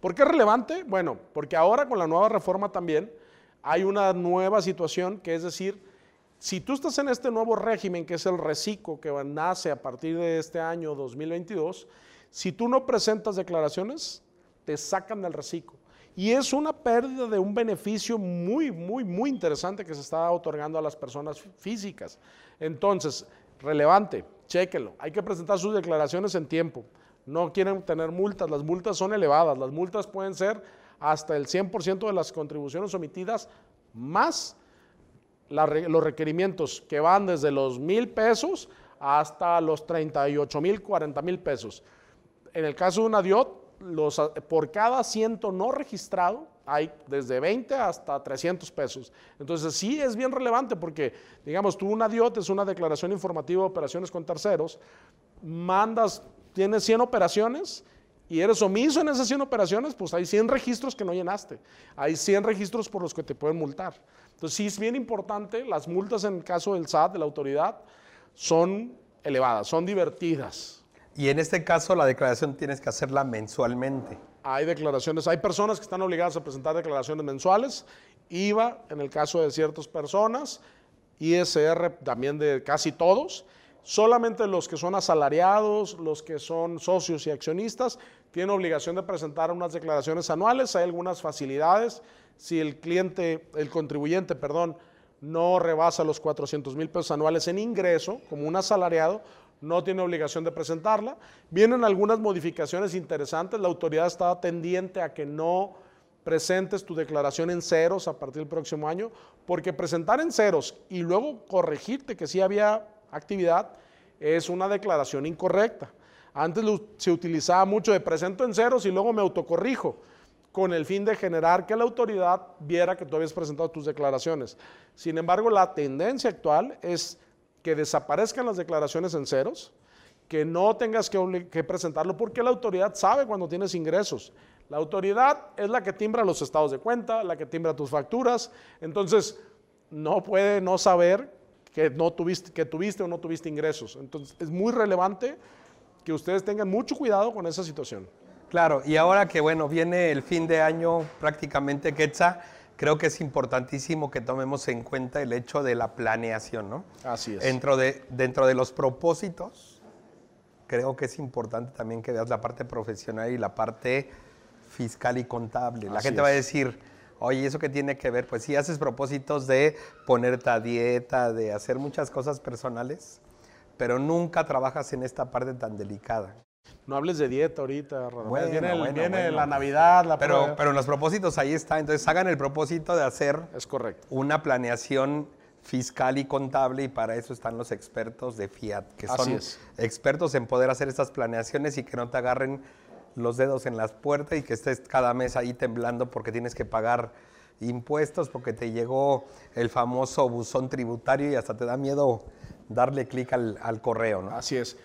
Speaker 8: ¿Por qué es relevante? Bueno, porque ahora con la nueva reforma también hay una nueva situación, que es decir, si tú estás en este nuevo régimen, que es el reciclo que nace a partir de este año 2022, si tú no presentas declaraciones, te sacan del reciclo. Y es una pérdida de un beneficio muy, muy, muy interesante que se está otorgando a las personas físicas. Entonces, relevante, chéquenlo. Hay que presentar sus declaraciones en tiempo. No quieren tener multas, las multas son elevadas. Las multas pueden ser hasta el 100% de las contribuciones omitidas más los requerimientos que van desde los mil pesos hasta los 38 mil, 40 mil pesos. En el caso de una DIOT, los, por cada asiento no registrado hay desde 20 hasta 300 pesos. Entonces sí es bien relevante porque, digamos, tú una DIOT es una declaración informativa de operaciones con terceros, mandas, tienes 100 operaciones y eres omiso en esas 100 operaciones, pues hay 100 registros que no llenaste. Hay 100 registros por los que te pueden multar. Entonces sí es bien importante, las multas en el caso del SAT, de la autoridad, son elevadas, son divertidas.
Speaker 1: Y en este caso la declaración tienes que hacerla mensualmente.
Speaker 8: Hay declaraciones, hay personas que están obligadas a presentar declaraciones mensuales, IVA en el caso de ciertas personas, ISR también de casi todos. Solamente los que son asalariados, los que son socios y accionistas, tienen obligación de presentar unas declaraciones anuales. Hay algunas facilidades. Si el cliente, el contribuyente, perdón, no rebasa los 400 mil pesos anuales en ingreso, como un asalariado, no tiene obligación de presentarla. Vienen algunas modificaciones interesantes, la autoridad está tendiente a que no presentes tu declaración en ceros a partir del próximo año, porque presentar en ceros y luego corregirte que sí había actividad es una declaración incorrecta. Antes se utilizaba mucho de presento en ceros y luego me autocorrijo, con el fin de generar que la autoridad viera que tú habías presentado tus declaraciones. Sin embargo, la tendencia actual es que desaparezcan las declaraciones en ceros, que no tengas que, presentarlo porque la autoridad sabe cuando tienes ingresos. La autoridad es la que timbra los estados de cuenta, la que timbra tus facturas, entonces no puede no saber que, no tuviste, que tuviste o no tuviste ingresos. Entonces es muy relevante que ustedes tengan mucho cuidado con esa situación.
Speaker 1: Claro, y ahora que bueno, viene el fin de año prácticamente, Quetzal, creo que es importantísimo que tomemos en cuenta el hecho de la planeación, ¿no?
Speaker 8: Así es.
Speaker 1: Dentro de, dentro de los propósitos, creo que es importante también que veas la parte profesional y la parte fiscal y contable. La gente va a decir, oye, ¿eso qué tiene que ver? Pues si haces propósitos de ponerte a dieta, de hacer muchas cosas personales, pero nunca trabajas en esta parte tan delicada.
Speaker 8: No hables de dieta ahorita, viene, la Navidad, la
Speaker 1: pero, pero en los propósitos ahí está. Entonces hagan el propósito de hacer
Speaker 8: es correcto.
Speaker 1: una planeación fiscal y contable y para eso están los expertos de Fiat, que son expertos en poder hacer estas planeaciones y que no te agarren los dedos en las puertas y que estés cada mes ahí temblando porque tienes que pagar impuestos, porque te llegó el famoso buzón tributario y hasta te da miedo darle clic al, correo. ¿no?
Speaker 8: Así es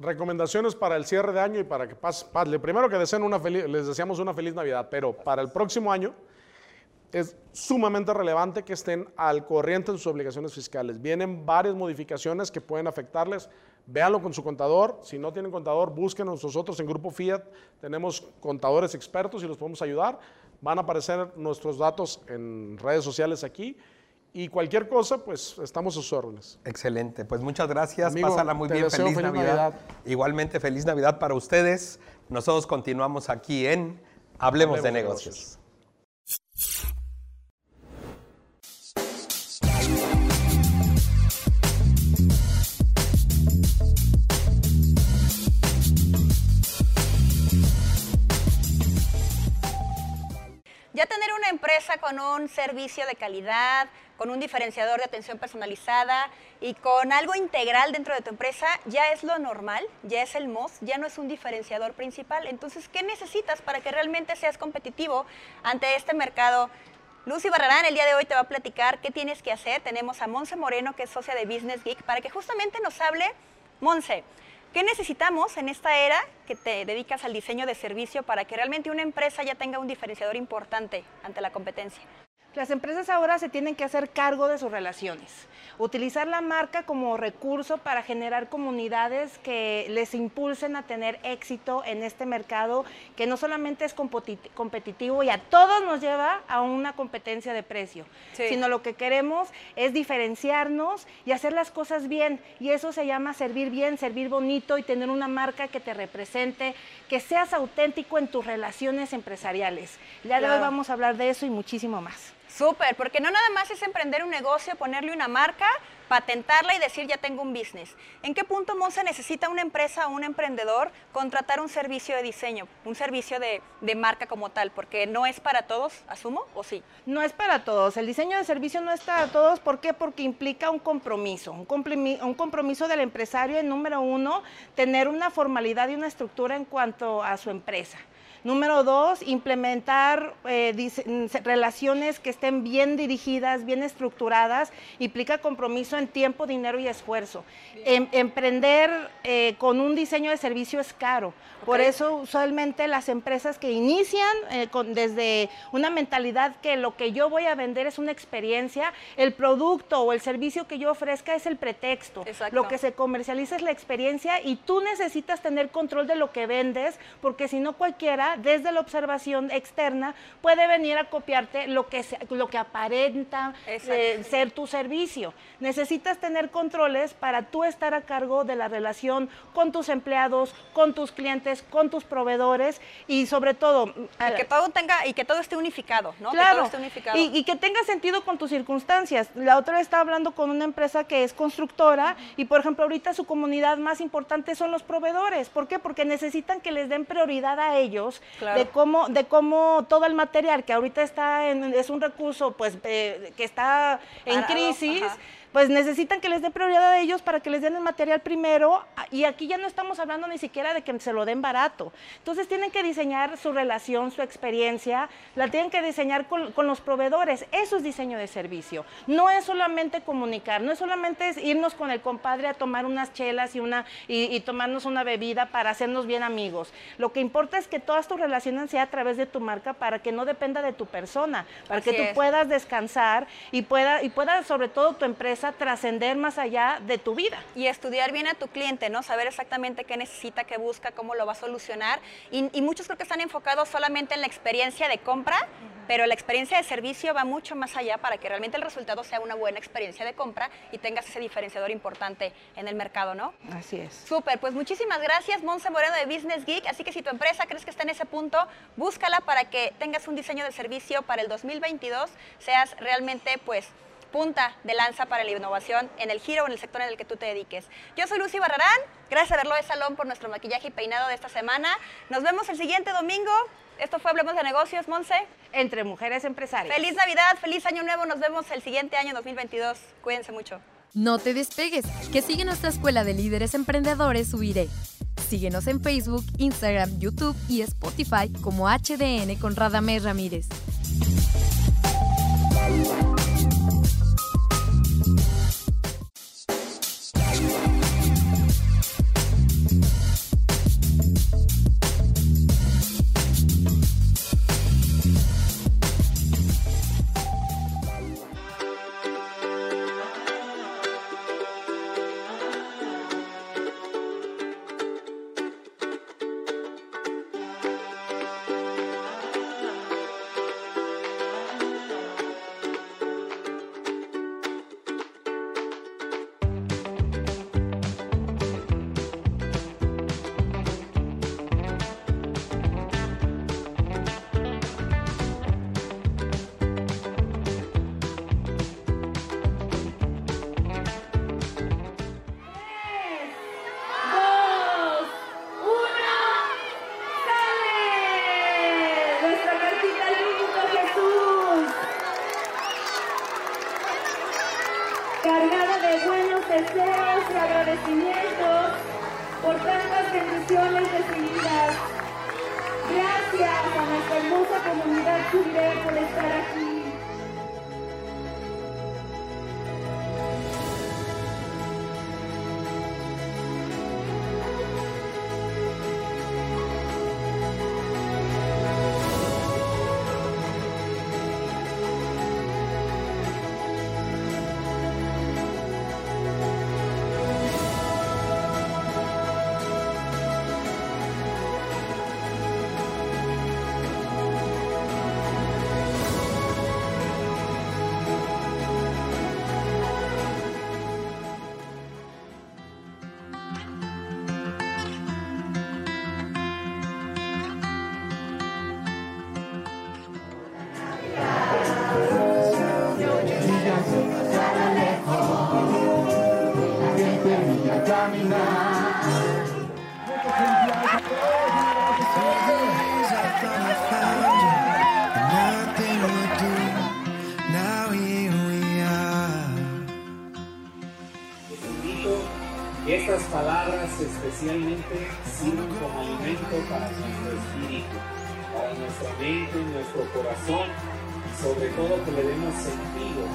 Speaker 8: recomendaciones para el cierre de año y para que pase, primero que deseen una feliz, les deseamos una feliz Navidad, pero para el próximo año es sumamente relevante que estén al corriente de sus obligaciones fiscales. Vienen varias modificaciones que pueden afectarles. Véanlo con su contador. Si no tienen contador, búsquenos nosotros en Grupo Fiat. Tenemos contadores expertos y los podemos ayudar. Van a aparecer nuestros datos en redes sociales aquí. Y cualquier cosa, pues estamos a sus órdenes.
Speaker 1: Excelente. Pues muchas gracias. Pásala muy bien. Feliz, Navidad. Igualmente, feliz Navidad para ustedes. Nosotros continuamos aquí en Hablemos, de, negocios.
Speaker 9: Ya tener una empresa con un servicio de calidad, con un diferenciador de atención personalizada y con algo integral dentro de tu empresa, ya es lo normal, ya es el MOS, ya no es un diferenciador principal. Entonces, ¿qué necesitas para que realmente seas competitivo ante este mercado? Lucy Barrarán el día de hoy te va a platicar qué tienes que hacer. Tenemos a Monse Moreno, que es socia de Business Geek, para que justamente nos hable, Monse, ¿Qué necesitamos en esta era que te dedicas al diseño de servicio para que realmente una empresa ya tenga un diferenciador importante ante la competencia?
Speaker 10: Las empresas ahora se tienen que hacer cargo de sus relaciones, utilizar la marca como recurso para generar comunidades que les impulsen a tener éxito en este mercado que no solamente es competitivo y a todos nos lleva a una competencia de precio, sino lo que queremos es diferenciarnos y hacer las cosas bien y eso se llama servir bien, servir bonito y tener una marca que te represente, que seas auténtico en tus relaciones empresariales. Ya de hoy vamos a hablar de eso y muchísimo más.
Speaker 9: Súper, porque no nada más es emprender un negocio, ponerle una marca, patentarla y decir ya tengo un business. ¿En qué punto, Monse, necesita una empresa o un emprendedor contratar un servicio de diseño, un servicio de, marca como tal? Porque no es para todos, asumo, ¿o sí?
Speaker 10: No es para todos. El diseño de servicio no es para todos. ¿Por qué? Porque implica un compromiso. Un, un compromiso del empresario en número uno, tener una formalidad y una estructura en cuanto a su empresa. Número dos, implementar eh, relaciones que estén bien dirigidas, bien estructuradas, implica compromiso en tiempo, dinero y esfuerzo. Em, emprender eh, con un diseño de servicio es caro. Por eso usualmente las empresas que inician eh, desde una mentalidad que lo que yo voy a vender es una experiencia, el producto o el servicio que yo ofrezca es el pretexto. Lo que se comercializa es la experiencia y tú necesitas tener control de lo que vendes porque si no cualquiera desde la observación externa, puede venir a copiarte lo que, lo que aparenta eh, ser tu servicio. Necesitas tener controles para tú estar a cargo de la relación con tus empleados, con tus clientes, con tus proveedores y sobre todo...
Speaker 9: Y que todo tenga, y que todo esté unificado, ¿no?
Speaker 10: Claro, Y, que tenga sentido con tus circunstancias. La otra vez estaba hablando con una empresa que es constructora y, por ejemplo, ahorita su comunidad más importante son los proveedores. ¿Por qué? Porque necesitan que les den prioridad a ellos de cómo de cómo todo el material que ahorita está en, es un recurso pues eh, que está en crisis pues necesitan que les dé prioridad a ellos para que les den el material primero y aquí ya no estamos hablando ni siquiera de que se lo den barato. Entonces tienen que diseñar su relación, su experiencia, la tienen que diseñar con, los proveedores. Eso es diseño de servicio. No es solamente comunicar, no es solamente irnos con el compadre a tomar unas chelas y, una, y, tomarnos una bebida para hacernos bien amigos. Lo que importa es que todas tus relaciones sean a través de tu marca para que no dependa de tu persona, para que tú puedas descansar y pueda, y pueda sobre todo tu empresa a trascender más allá de tu vida.
Speaker 9: Y estudiar bien a tu cliente, ¿no? Saber exactamente qué necesita, qué busca, cómo lo va a solucionar. Y, muchos creo que están enfocados solamente en la experiencia de compra, pero la experiencia de servicio va mucho más allá para que realmente el resultado sea una buena experiencia de compra y tengas ese diferenciador importante en el mercado, ¿no?
Speaker 10: Así es.
Speaker 9: Súper, pues muchísimas gracias, Monse Moreno de Business Geek. Así que si tu empresa crees que está en ese punto, búscala para que tengas un diseño de servicio para el 2022, seas realmente, pues, punta de lanza para la innovación en el giro o en el sector en el que tú te dediques. Yo soy Lucy Barrarán, gracias a Verlo de Salón por nuestro maquillaje y peinado de esta semana. Nos vemos el siguiente domingo. Esto fue Hablemos de Negocios, Monse.
Speaker 10: Entre mujeres empresarias.
Speaker 9: Feliz Navidad, feliz Año Nuevo. Nos vemos el siguiente año 2022. Cuídense mucho.
Speaker 2: No te despegues, que sigue nuestra escuela de líderes emprendedores Subiré. Síguenos en Facebook, Instagram, YouTube y Spotify como HDN con Radamés Ramírez.
Speaker 11: Y
Speaker 12: sobre todo que le demos sentido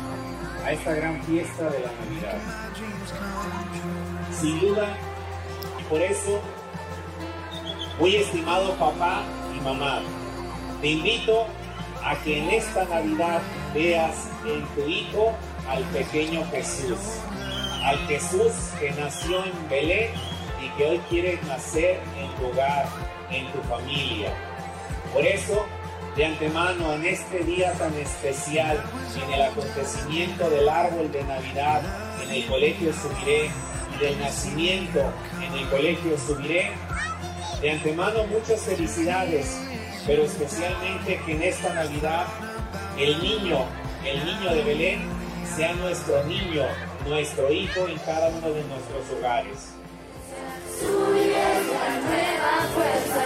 Speaker 12: a esta gran fiesta de la Navidad. Sin duda, y por eso, muy estimado papá y mamá, te invito a que en esta Navidad veas en tu hijo al pequeño Jesús, al Jesús que nació en Belén que hoy quieres nacer en tu hogar, en tu familia. Por eso, de antemano, en este día tan especial, en el acontecimiento del árbol de Navidad, en el Colegio Subiré, y del nacimiento en el Colegio Subiré, de antemano muchas felicidades, pero especialmente que en esta Navidad el niño, el niño de Belén, sea nuestro niño, nuestro hijo en cada uno de nuestros hogares.
Speaker 11: Subiré con nueva fuerza,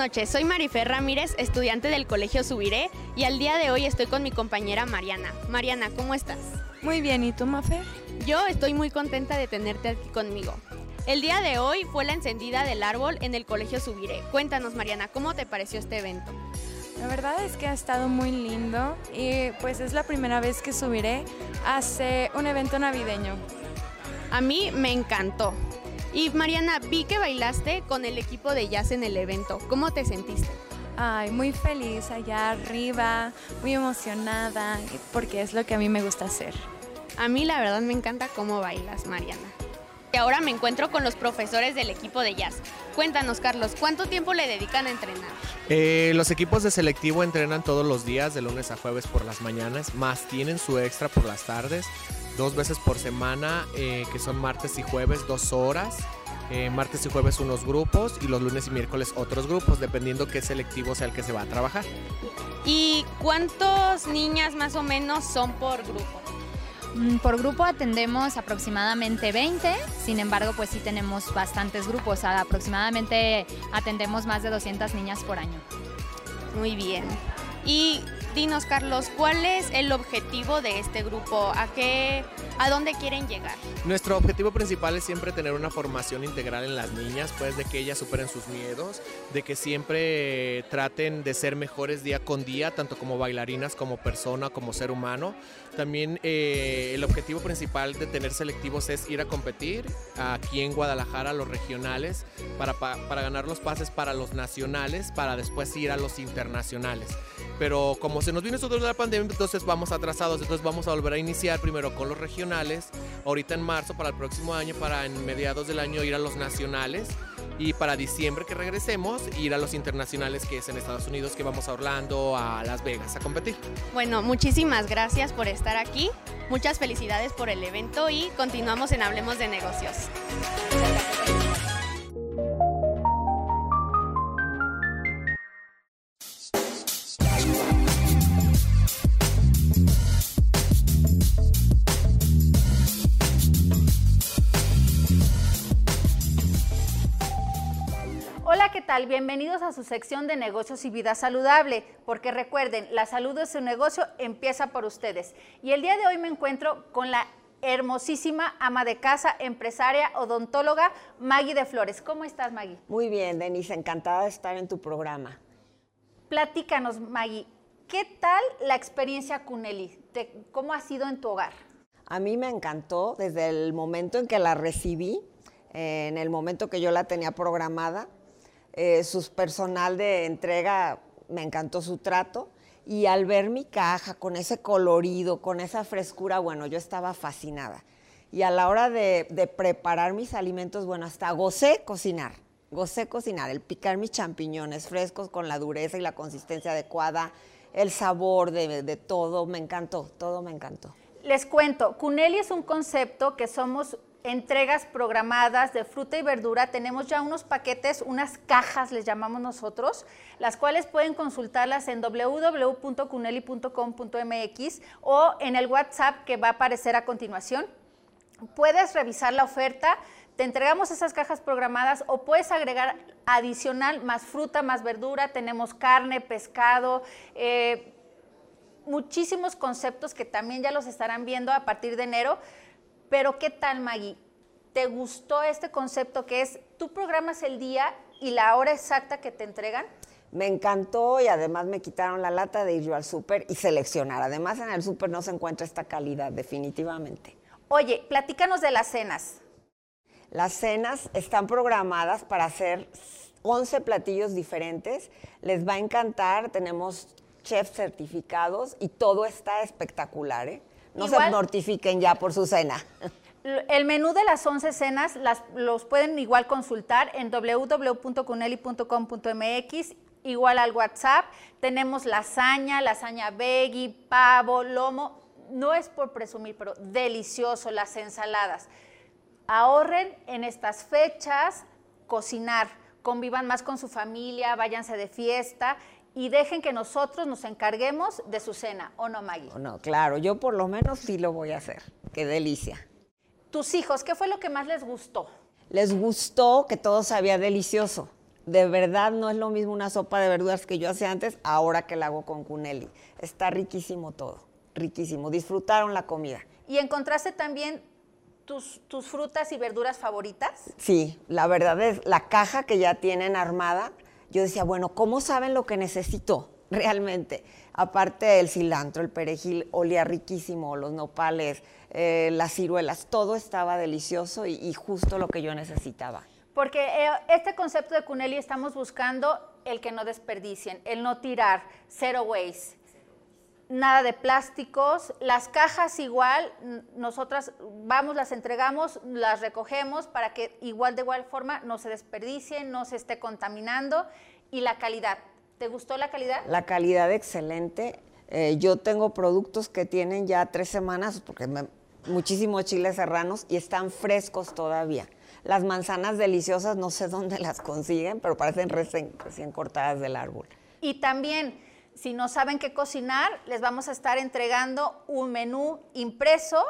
Speaker 13: noches. Soy Marifer Ramírez, estudiante del Colegio Subiré y al día de hoy estoy con mi compañera Mariana. Mariana, ¿cómo estás?
Speaker 14: Muy bien, ¿y tú, Mafer?
Speaker 13: Yo estoy muy contenta de tenerte aquí conmigo. El día de hoy fue la encendida del árbol en el Colegio Subiré. Cuéntanos, Mariana, ¿cómo te pareció este evento?
Speaker 14: La verdad es que ha estado muy lindo y pues es la primera vez que subiré hace un evento navideño.
Speaker 13: A mí me encantó. Y Mariana, vi que bailaste con el equipo de jazz en el evento. ¿Cómo te sentiste?
Speaker 14: Ay, muy feliz allá arriba, muy emocionada, porque es lo que a mí me gusta hacer.
Speaker 13: A mí la verdad me encanta cómo bailas, Mariana. Y ahora me encuentro con los profesores del equipo de jazz. Cuéntanos, Carlos, ¿cuánto tiempo le dedican a entrenar?
Speaker 15: Eh, los equipos de selectivo entrenan todos los días, de lunes a jueves por las mañanas, más tienen su extra por las tardes, dos veces por semana, eh, que son martes y jueves, dos horas. Eh, martes y jueves unos grupos y los lunes y miércoles otros grupos, dependiendo qué selectivo sea el que se va a trabajar.
Speaker 13: ¿Y cuántos niñas más o menos son por grupo?
Speaker 16: Mm, por grupo atendemos aproximadamente 20, sin embargo, pues sí tenemos bastantes grupos, aproximadamente atendemos más de 200 niñas por año.
Speaker 13: Muy bien. Y dinos, Carlos, ¿cuál es el objetivo de este grupo? ¿A qué, a dónde quieren llegar?
Speaker 15: Nuestro objetivo principal es siempre tener una formación integral en las niñas, pues de que ellas superen sus miedos, de que siempre traten de ser mejores día con día, tanto como bailarinas, como persona, como ser humano. También eh, el objetivo principal de tener selectivos es ir a competir aquí en Guadalajara, los regionales, para, para ganar los pases para los nacionales, para después ir a los internacionales. Pero como se nos esto de la pandemia, entonces vamos atrasados, entonces vamos a volver a iniciar primero con los regionales, ahorita en marzo para el próximo año, para en mediados del año ir a los nacionales y para diciembre que regresemos ir a los internacionales que es en Estados Unidos, que vamos a Orlando, a Las Vegas a competir.
Speaker 13: Bueno, muchísimas gracias por estar aquí, muchas felicidades por el evento y continuamos en Hablemos de Negocios.
Speaker 17: Bienvenidos a su sección de negocios y vida saludable, porque recuerden, la salud de su negocio empieza por ustedes. Y el día de hoy me encuentro con la hermosísima ama de casa, empresaria, odontóloga, Maggie de Flores. ¿Cómo estás, Maggie?
Speaker 18: Muy bien, Denise, encantada de estar en tu programa.
Speaker 17: Platícanos, Maggie, ¿qué tal la experiencia Cuneli? ¿Cómo ha sido en tu hogar?
Speaker 18: A mí me encantó desde el momento en que la recibí, en el momento que yo la tenía programada eh, su personal de entrega, me encantó su trato. Y al ver mi caja con ese colorido, con esa frescura, bueno, yo estaba fascinada. Y a la hora de, preparar mis alimentos, bueno, hasta gocé cocinar. Gocé cocinar, el picar mis champiñones frescos con la dureza y la consistencia adecuada, el sabor de, de todo, me encantó, todo me encantó.
Speaker 17: Les cuento, Cuneli es un concepto que somos entregas programadas de fruta y verdura. Tenemos ya unos paquetes, unas cajas, les llamamos nosotros, las cuales pueden consultarlas en www.cuneli.com.mx o en el WhatsApp que va a aparecer a continuación. Puedes revisar la oferta, te entregamos esas cajas programadas o puedes agregar adicional más fruta, más verdura. Tenemos carne, pescado. Eh, muchísimos conceptos que también ya los estarán viendo a partir de enero pero ¿qué tal, Maggie? ¿Te gustó este concepto que es tú programas el día y la hora exacta que te entregan?
Speaker 18: Me encantó y además me quitaron la lata de ir yo al súper y seleccionar. Además en el súper no se encuentra esta calidad, definitivamente.
Speaker 17: Oye, platícanos de las cenas.
Speaker 18: Las cenas están programadas para hacer 11 platillos diferentes. Les va a encantar, tenemos chefs certificados y todo está espectacular. ¿eh? No se mortifiquen ya por su cena.
Speaker 17: El menú de las 11 cenas las, los pueden igual consultar en www.cuneli.com.mx, igual al WhatsApp. Tenemos lasaña, lasaña veggie, pavo, lomo. No es por presumir, pero delicioso las ensaladas. Ahorren en estas fechas cocinar, convivan más con su familia, váyanse de fiesta y dejen que nosotros nos encarguemos de su cena, ¿o no, Maggie?
Speaker 18: No, claro, yo por lo menos sí lo voy a hacer. Qué delicia.
Speaker 17: Tus hijos, ¿qué fue lo que más les gustó?
Speaker 18: Les gustó que todo sabía delicioso. De verdad no es lo mismo una sopa de verduras que yo hacía antes, ahora que la hago con Cunelli. Está riquísimo todo, riquísimo. Disfrutaron la comida.
Speaker 17: ¿Y encontraste también tus, tus frutas y verduras favoritas?
Speaker 18: Sí, la verdad es la caja que ya tienen armada yo decía, bueno, ¿cómo saben lo que necesito realmente? Aparte del cilantro, el perejil olía riquísimo, los nopales, eh, las ciruelas, todo estaba delicioso y, justo lo que yo necesitaba.
Speaker 17: Porque eh, este concepto de Cuneli estamos buscando el que no desperdicien, el no tirar, zero waste nada de plásticos, las cajas igual, nosotras vamos, las entregamos, las recogemos para que igual de igual forma no se desperdicien, no se esté contaminando y la calidad. ¿Te gustó la calidad?
Speaker 18: La calidad excelente. Eh, yo tengo productos que tienen ya tres semanas, porque muchísimos chiles serranos y están frescos todavía. Las manzanas deliciosas, no sé dónde las consiguen, pero parecen recién cortadas del árbol.
Speaker 17: Y también si no saben qué cocinar, les vamos a estar entregando un menú impreso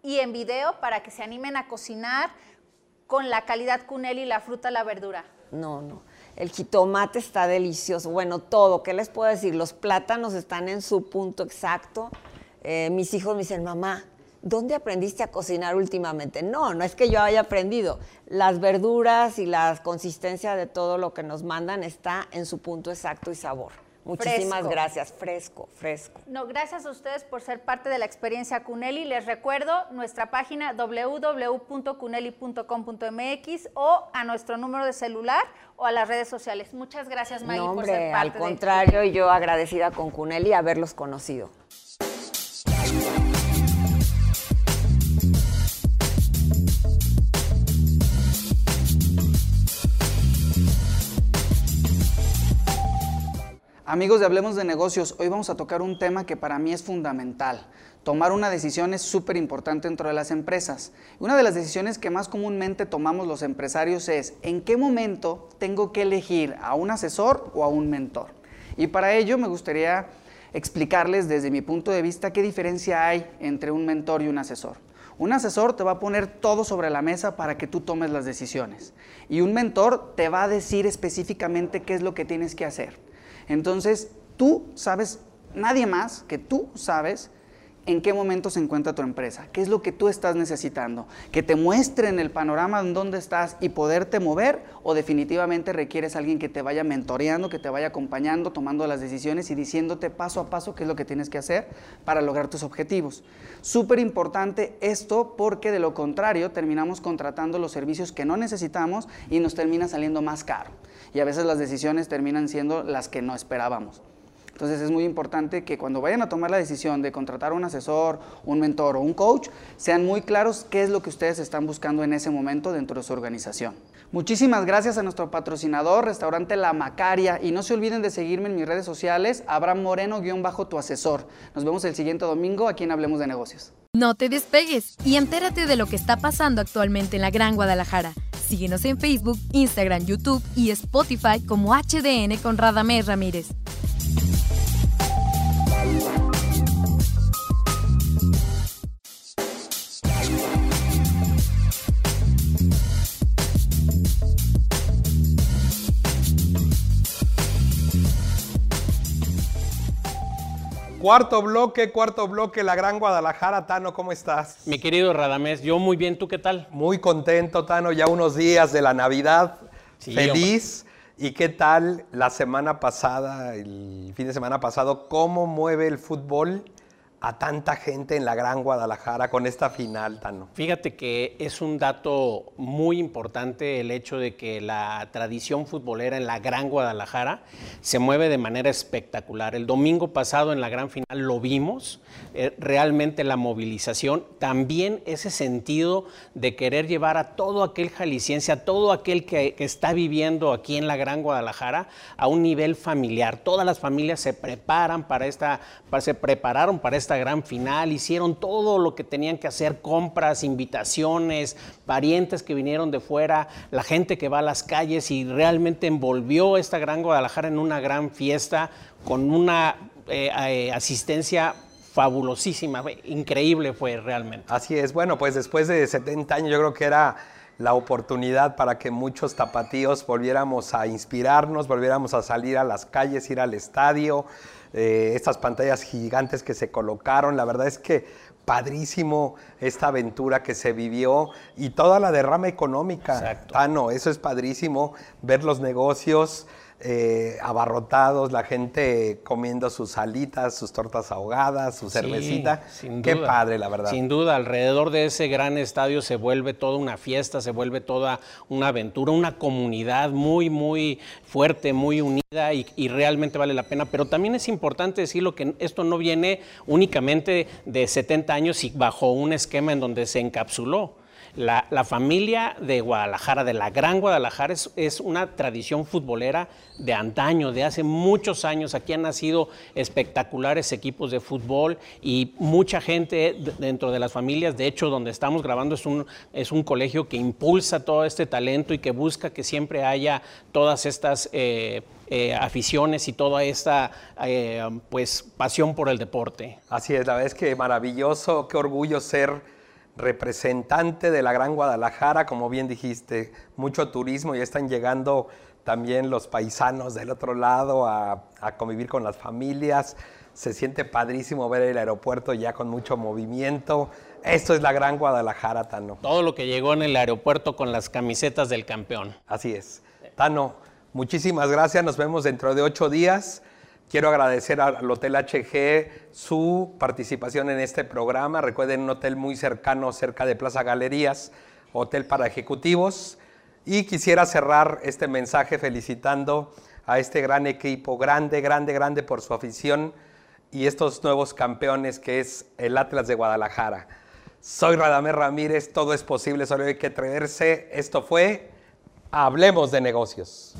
Speaker 17: y en video para que se animen a cocinar con la calidad Cunelli, la fruta, la verdura.
Speaker 18: No, no. el jitomate está delicioso, bueno, todo, ¿qué les puedo decir? Los plátanos están en su punto exacto. Eh, mis hijos me dicen, mamá, ¿dónde aprendiste a cocinar últimamente? No, no es que yo haya aprendido. Las verduras y la consistencia de todo lo que nos mandan está en su punto exacto y sabor. Muchísimas gracias, fresco, fresco.
Speaker 17: No, gracias a ustedes por ser parte de la experiencia Cuneli. Les recuerdo nuestra página www.cuneli.com.mx o a nuestro número de celular o a las redes sociales. Muchas gracias, May, por ser parte
Speaker 18: al contrario, y yo agradecida con Cuneli haberlos conocido.
Speaker 19: Amigos de Hablemos de Negocios, hoy vamos a tocar un tema que para mí es fundamental. Tomar una decisión es súper importante dentro de las empresas. Una de las decisiones que más comúnmente tomamos los empresarios es en qué momento tengo que elegir a un asesor o a un mentor. Y para ello me gustaría explicarles desde mi punto de vista qué diferencia hay entre un mentor y un asesor. Un asesor te va a poner todo sobre la mesa para que tú tomes las decisiones. Y un mentor te va a decir específicamente qué es lo que tienes que hacer. Entonces, tú sabes, nadie más que tú sabes en qué momento se encuentra tu empresa, qué es lo que tú estás necesitando, que te muestren el panorama en dónde estás y poderte mover o definitivamente requieres a alguien que te vaya mentoreando, que te vaya acompañando, tomando las decisiones y diciéndote paso a paso qué es lo que tienes que hacer para lograr tus objetivos. Súper importante esto porque de lo contrario terminamos contratando los servicios que no necesitamos y nos termina saliendo más caro y a veces las decisiones terminan siendo las que no esperábamos. Entonces es muy importante que cuando vayan a tomar la decisión de contratar un asesor, un mentor o un coach, sean muy claros qué es lo que ustedes están buscando en ese momento dentro de su organización. Muchísimas gracias a nuestro patrocinador, Restaurante La Macaria, y no se olviden de seguirme en mis redes sociales, Abraham Moreno-tu asesor. Nos vemos el siguiente domingo aquí en Hablemos de Negocios.
Speaker 2: No te despegues y entérate de lo que está pasando actualmente en la Gran Guadalajara. Síguenos en Facebook, Instagram, YouTube y Spotify como HDN con Radamés Ramírez.
Speaker 1: Cuarto bloque, cuarto bloque, la Gran Guadalajara. Tano, ¿cómo estás?
Speaker 20: Mi querido Radamés, yo muy bien, ¿tú qué tal?
Speaker 1: Muy contento, Tano, ya unos días de la Navidad. Feliz. ¿Y qué tal la semana pasada, el fin de semana pasado, cómo mueve el fútbol a tanta gente en la Gran Guadalajara con esta final, Tano?
Speaker 20: Fíjate que es un dato muy importante el hecho de que la tradición futbolera en la Gran Guadalajara se mueve de manera espectacular. El domingo pasado en la gran final lo vimos, eh, realmente la movilización, también ese sentido de querer llevar a todo aquel jalisciense, a todo aquel que, que está viviendo aquí en la Gran Guadalajara a un nivel familiar. Todas las familias se preparan para esta, se prepararon para esta gran final, hicieron todo lo que tenían que hacer, compras, invitaciones, parientes que vinieron de fuera, la gente que va a las calles y realmente envolvió esta gran Guadalajara en una gran fiesta con una eh, eh, asistencia fabulosísima, increíble fue realmente.
Speaker 1: Así es, bueno, pues después de 70 años yo creo que era la oportunidad para que muchos tapatíos volviéramos a inspirarnos, volviéramos a salir a las calles, ir al estadio, eh, estas pantallas gigantes que se colocaron. La verdad es que padrísimo esta aventura que se vivió y toda la derrama económica. No, eso es padrísimo, ver los negocios. Eh, abarrotados, la gente comiendo sus salitas, sus tortas ahogadas, su cervecita. Qué padre, la verdad.
Speaker 20: Sin duda, alrededor de ese gran estadio se vuelve toda una fiesta, se vuelve toda una aventura, una comunidad muy, muy fuerte, muy unida y, y realmente vale la pena. Pero también es importante decirlo que esto no viene únicamente de 70 años y bajo un esquema en donde se encapsuló. La, familia de Guadalajara, de la Gran Guadalajara, es, una tradición futbolera de antaño, de hace muchos años. Aquí han nacido espectaculares equipos de fútbol y mucha gente dentro de las familias. De hecho, donde estamos grabando es un, es un colegio que impulsa todo este talento y que busca que siempre haya todas estas... Eh, eh, aficiones y toda esta eh, pues pasión por el deporte.
Speaker 1: Así es, la verdad es que maravilloso, qué orgullo ser representante de la Gran Guadalajara, como bien dijiste, mucho turismo, ya están llegando también los paisanos del otro lado a, a convivir con las familias. Se siente padrísimo ver el aeropuerto ya con mucho movimiento. Esto es la gran Guadalajara, Tano.
Speaker 20: Todo lo que llegó en el aeropuerto con las camisetas del campeón.
Speaker 1: Así es. Tano, muchísimas gracias. Nos vemos dentro de ocho días. Quiero agradecer al Hotel HG su participación en este programa. Recuerden, un hotel muy cercano, cerca de Plaza Galerías, hotel para ejecutivos. Y quisiera cerrar este mensaje felicitando a este gran equipo, grande, grande, grande por su afición y estos nuevos campeones que es el Atlas de Guadalajara. Soy Radamés Ramírez, todo es posible, solo hay que atreverse. Esto fue Hablemos de negocios.